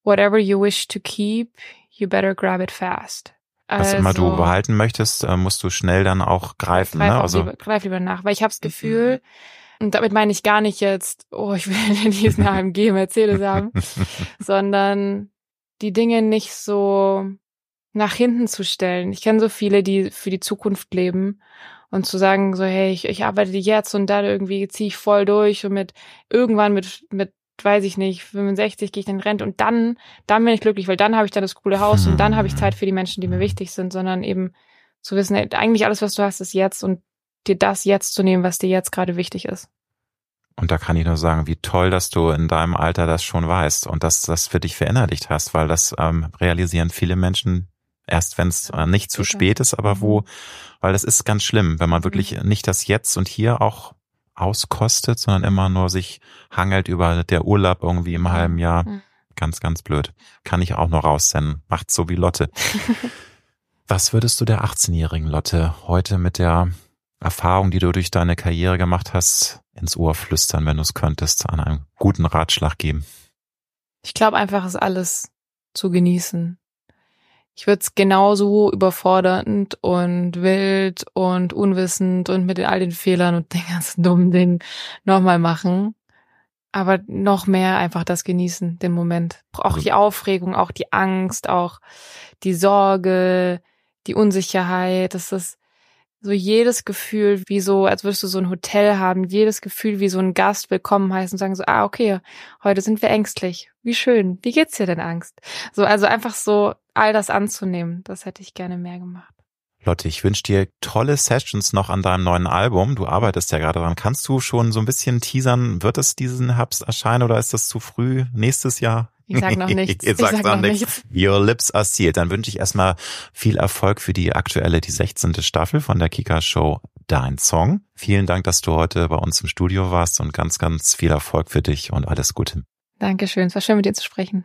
Whatever you wish to keep, you better grab it fast. Was also, immer du also behalten möchtest, äh, musst du schnell dann auch greifen. Greif ne? also lieber, greif lieber nach, weil ich habe das Gefühl, und damit meine ich gar nicht jetzt, oh, ich will diesen AMG Mercedes haben, sondern die Dinge nicht so nach hinten zu stellen. Ich kenne so viele, die für die Zukunft leben und zu sagen so, hey, ich, ich arbeite jetzt und dann irgendwie ziehe ich voll durch und mit irgendwann mit mit weiß ich nicht, 65 gehe ich in Rente und dann dann bin ich glücklich, weil dann habe ich dann das coole Haus und dann habe ich Zeit für die Menschen, die mir wichtig sind, sondern eben zu wissen, hey, eigentlich alles was du hast ist jetzt und dir das jetzt zu nehmen, was dir jetzt gerade wichtig ist. Und da kann ich nur sagen, wie toll, dass du in deinem Alter das schon weißt und dass das für dich verinnerlicht hast, weil das ähm, realisieren viele Menschen Erst wenn es äh, nicht zu spät ist, aber wo, mhm. weil das ist ganz schlimm, wenn man wirklich mhm. nicht das Jetzt und Hier auch auskostet, sondern immer nur sich hangelt über der Urlaub irgendwie im halben Jahr. Mhm. Ganz, ganz blöd. Kann ich auch noch raussenden. Macht so wie Lotte. Was würdest du der 18-jährigen Lotte heute mit der Erfahrung, die du durch deine Karriere gemacht hast, ins Ohr flüstern, wenn du es könntest, an einem guten Ratschlag geben? Ich glaube einfach, es alles zu genießen ich würde es genauso überfordernd und wild und unwissend und mit all den Fehlern und den ganzen dummen Dingen nochmal machen. Aber noch mehr einfach das genießen, den Moment. Auch also die Aufregung, auch die Angst, auch die Sorge, die Unsicherheit. Das ist so jedes Gefühl, wie so, als würdest du so ein Hotel haben, jedes Gefühl, wie so ein Gast willkommen heißen und sagen so, ah, okay, heute sind wir ängstlich. Wie schön. Wie geht's dir denn Angst? So, also einfach so all das anzunehmen, das hätte ich gerne mehr gemacht. Lotte, ich wünsche dir tolle Sessions noch an deinem neuen Album. Du arbeitest ja gerade dran. Kannst du schon so ein bisschen teasern? Wird es diesen Herbst erscheinen oder ist das zu früh? Nächstes Jahr? Ich sag noch nichts. ich sag noch nichts. Your lips are sealed. Dann wünsche ich erstmal viel Erfolg für die aktuelle, die 16. Staffel von der Kika Show Dein Song. Vielen Dank, dass du heute bei uns im Studio warst und ganz, ganz viel Erfolg für dich und alles Gute. Dankeschön. Es war schön mit dir zu sprechen.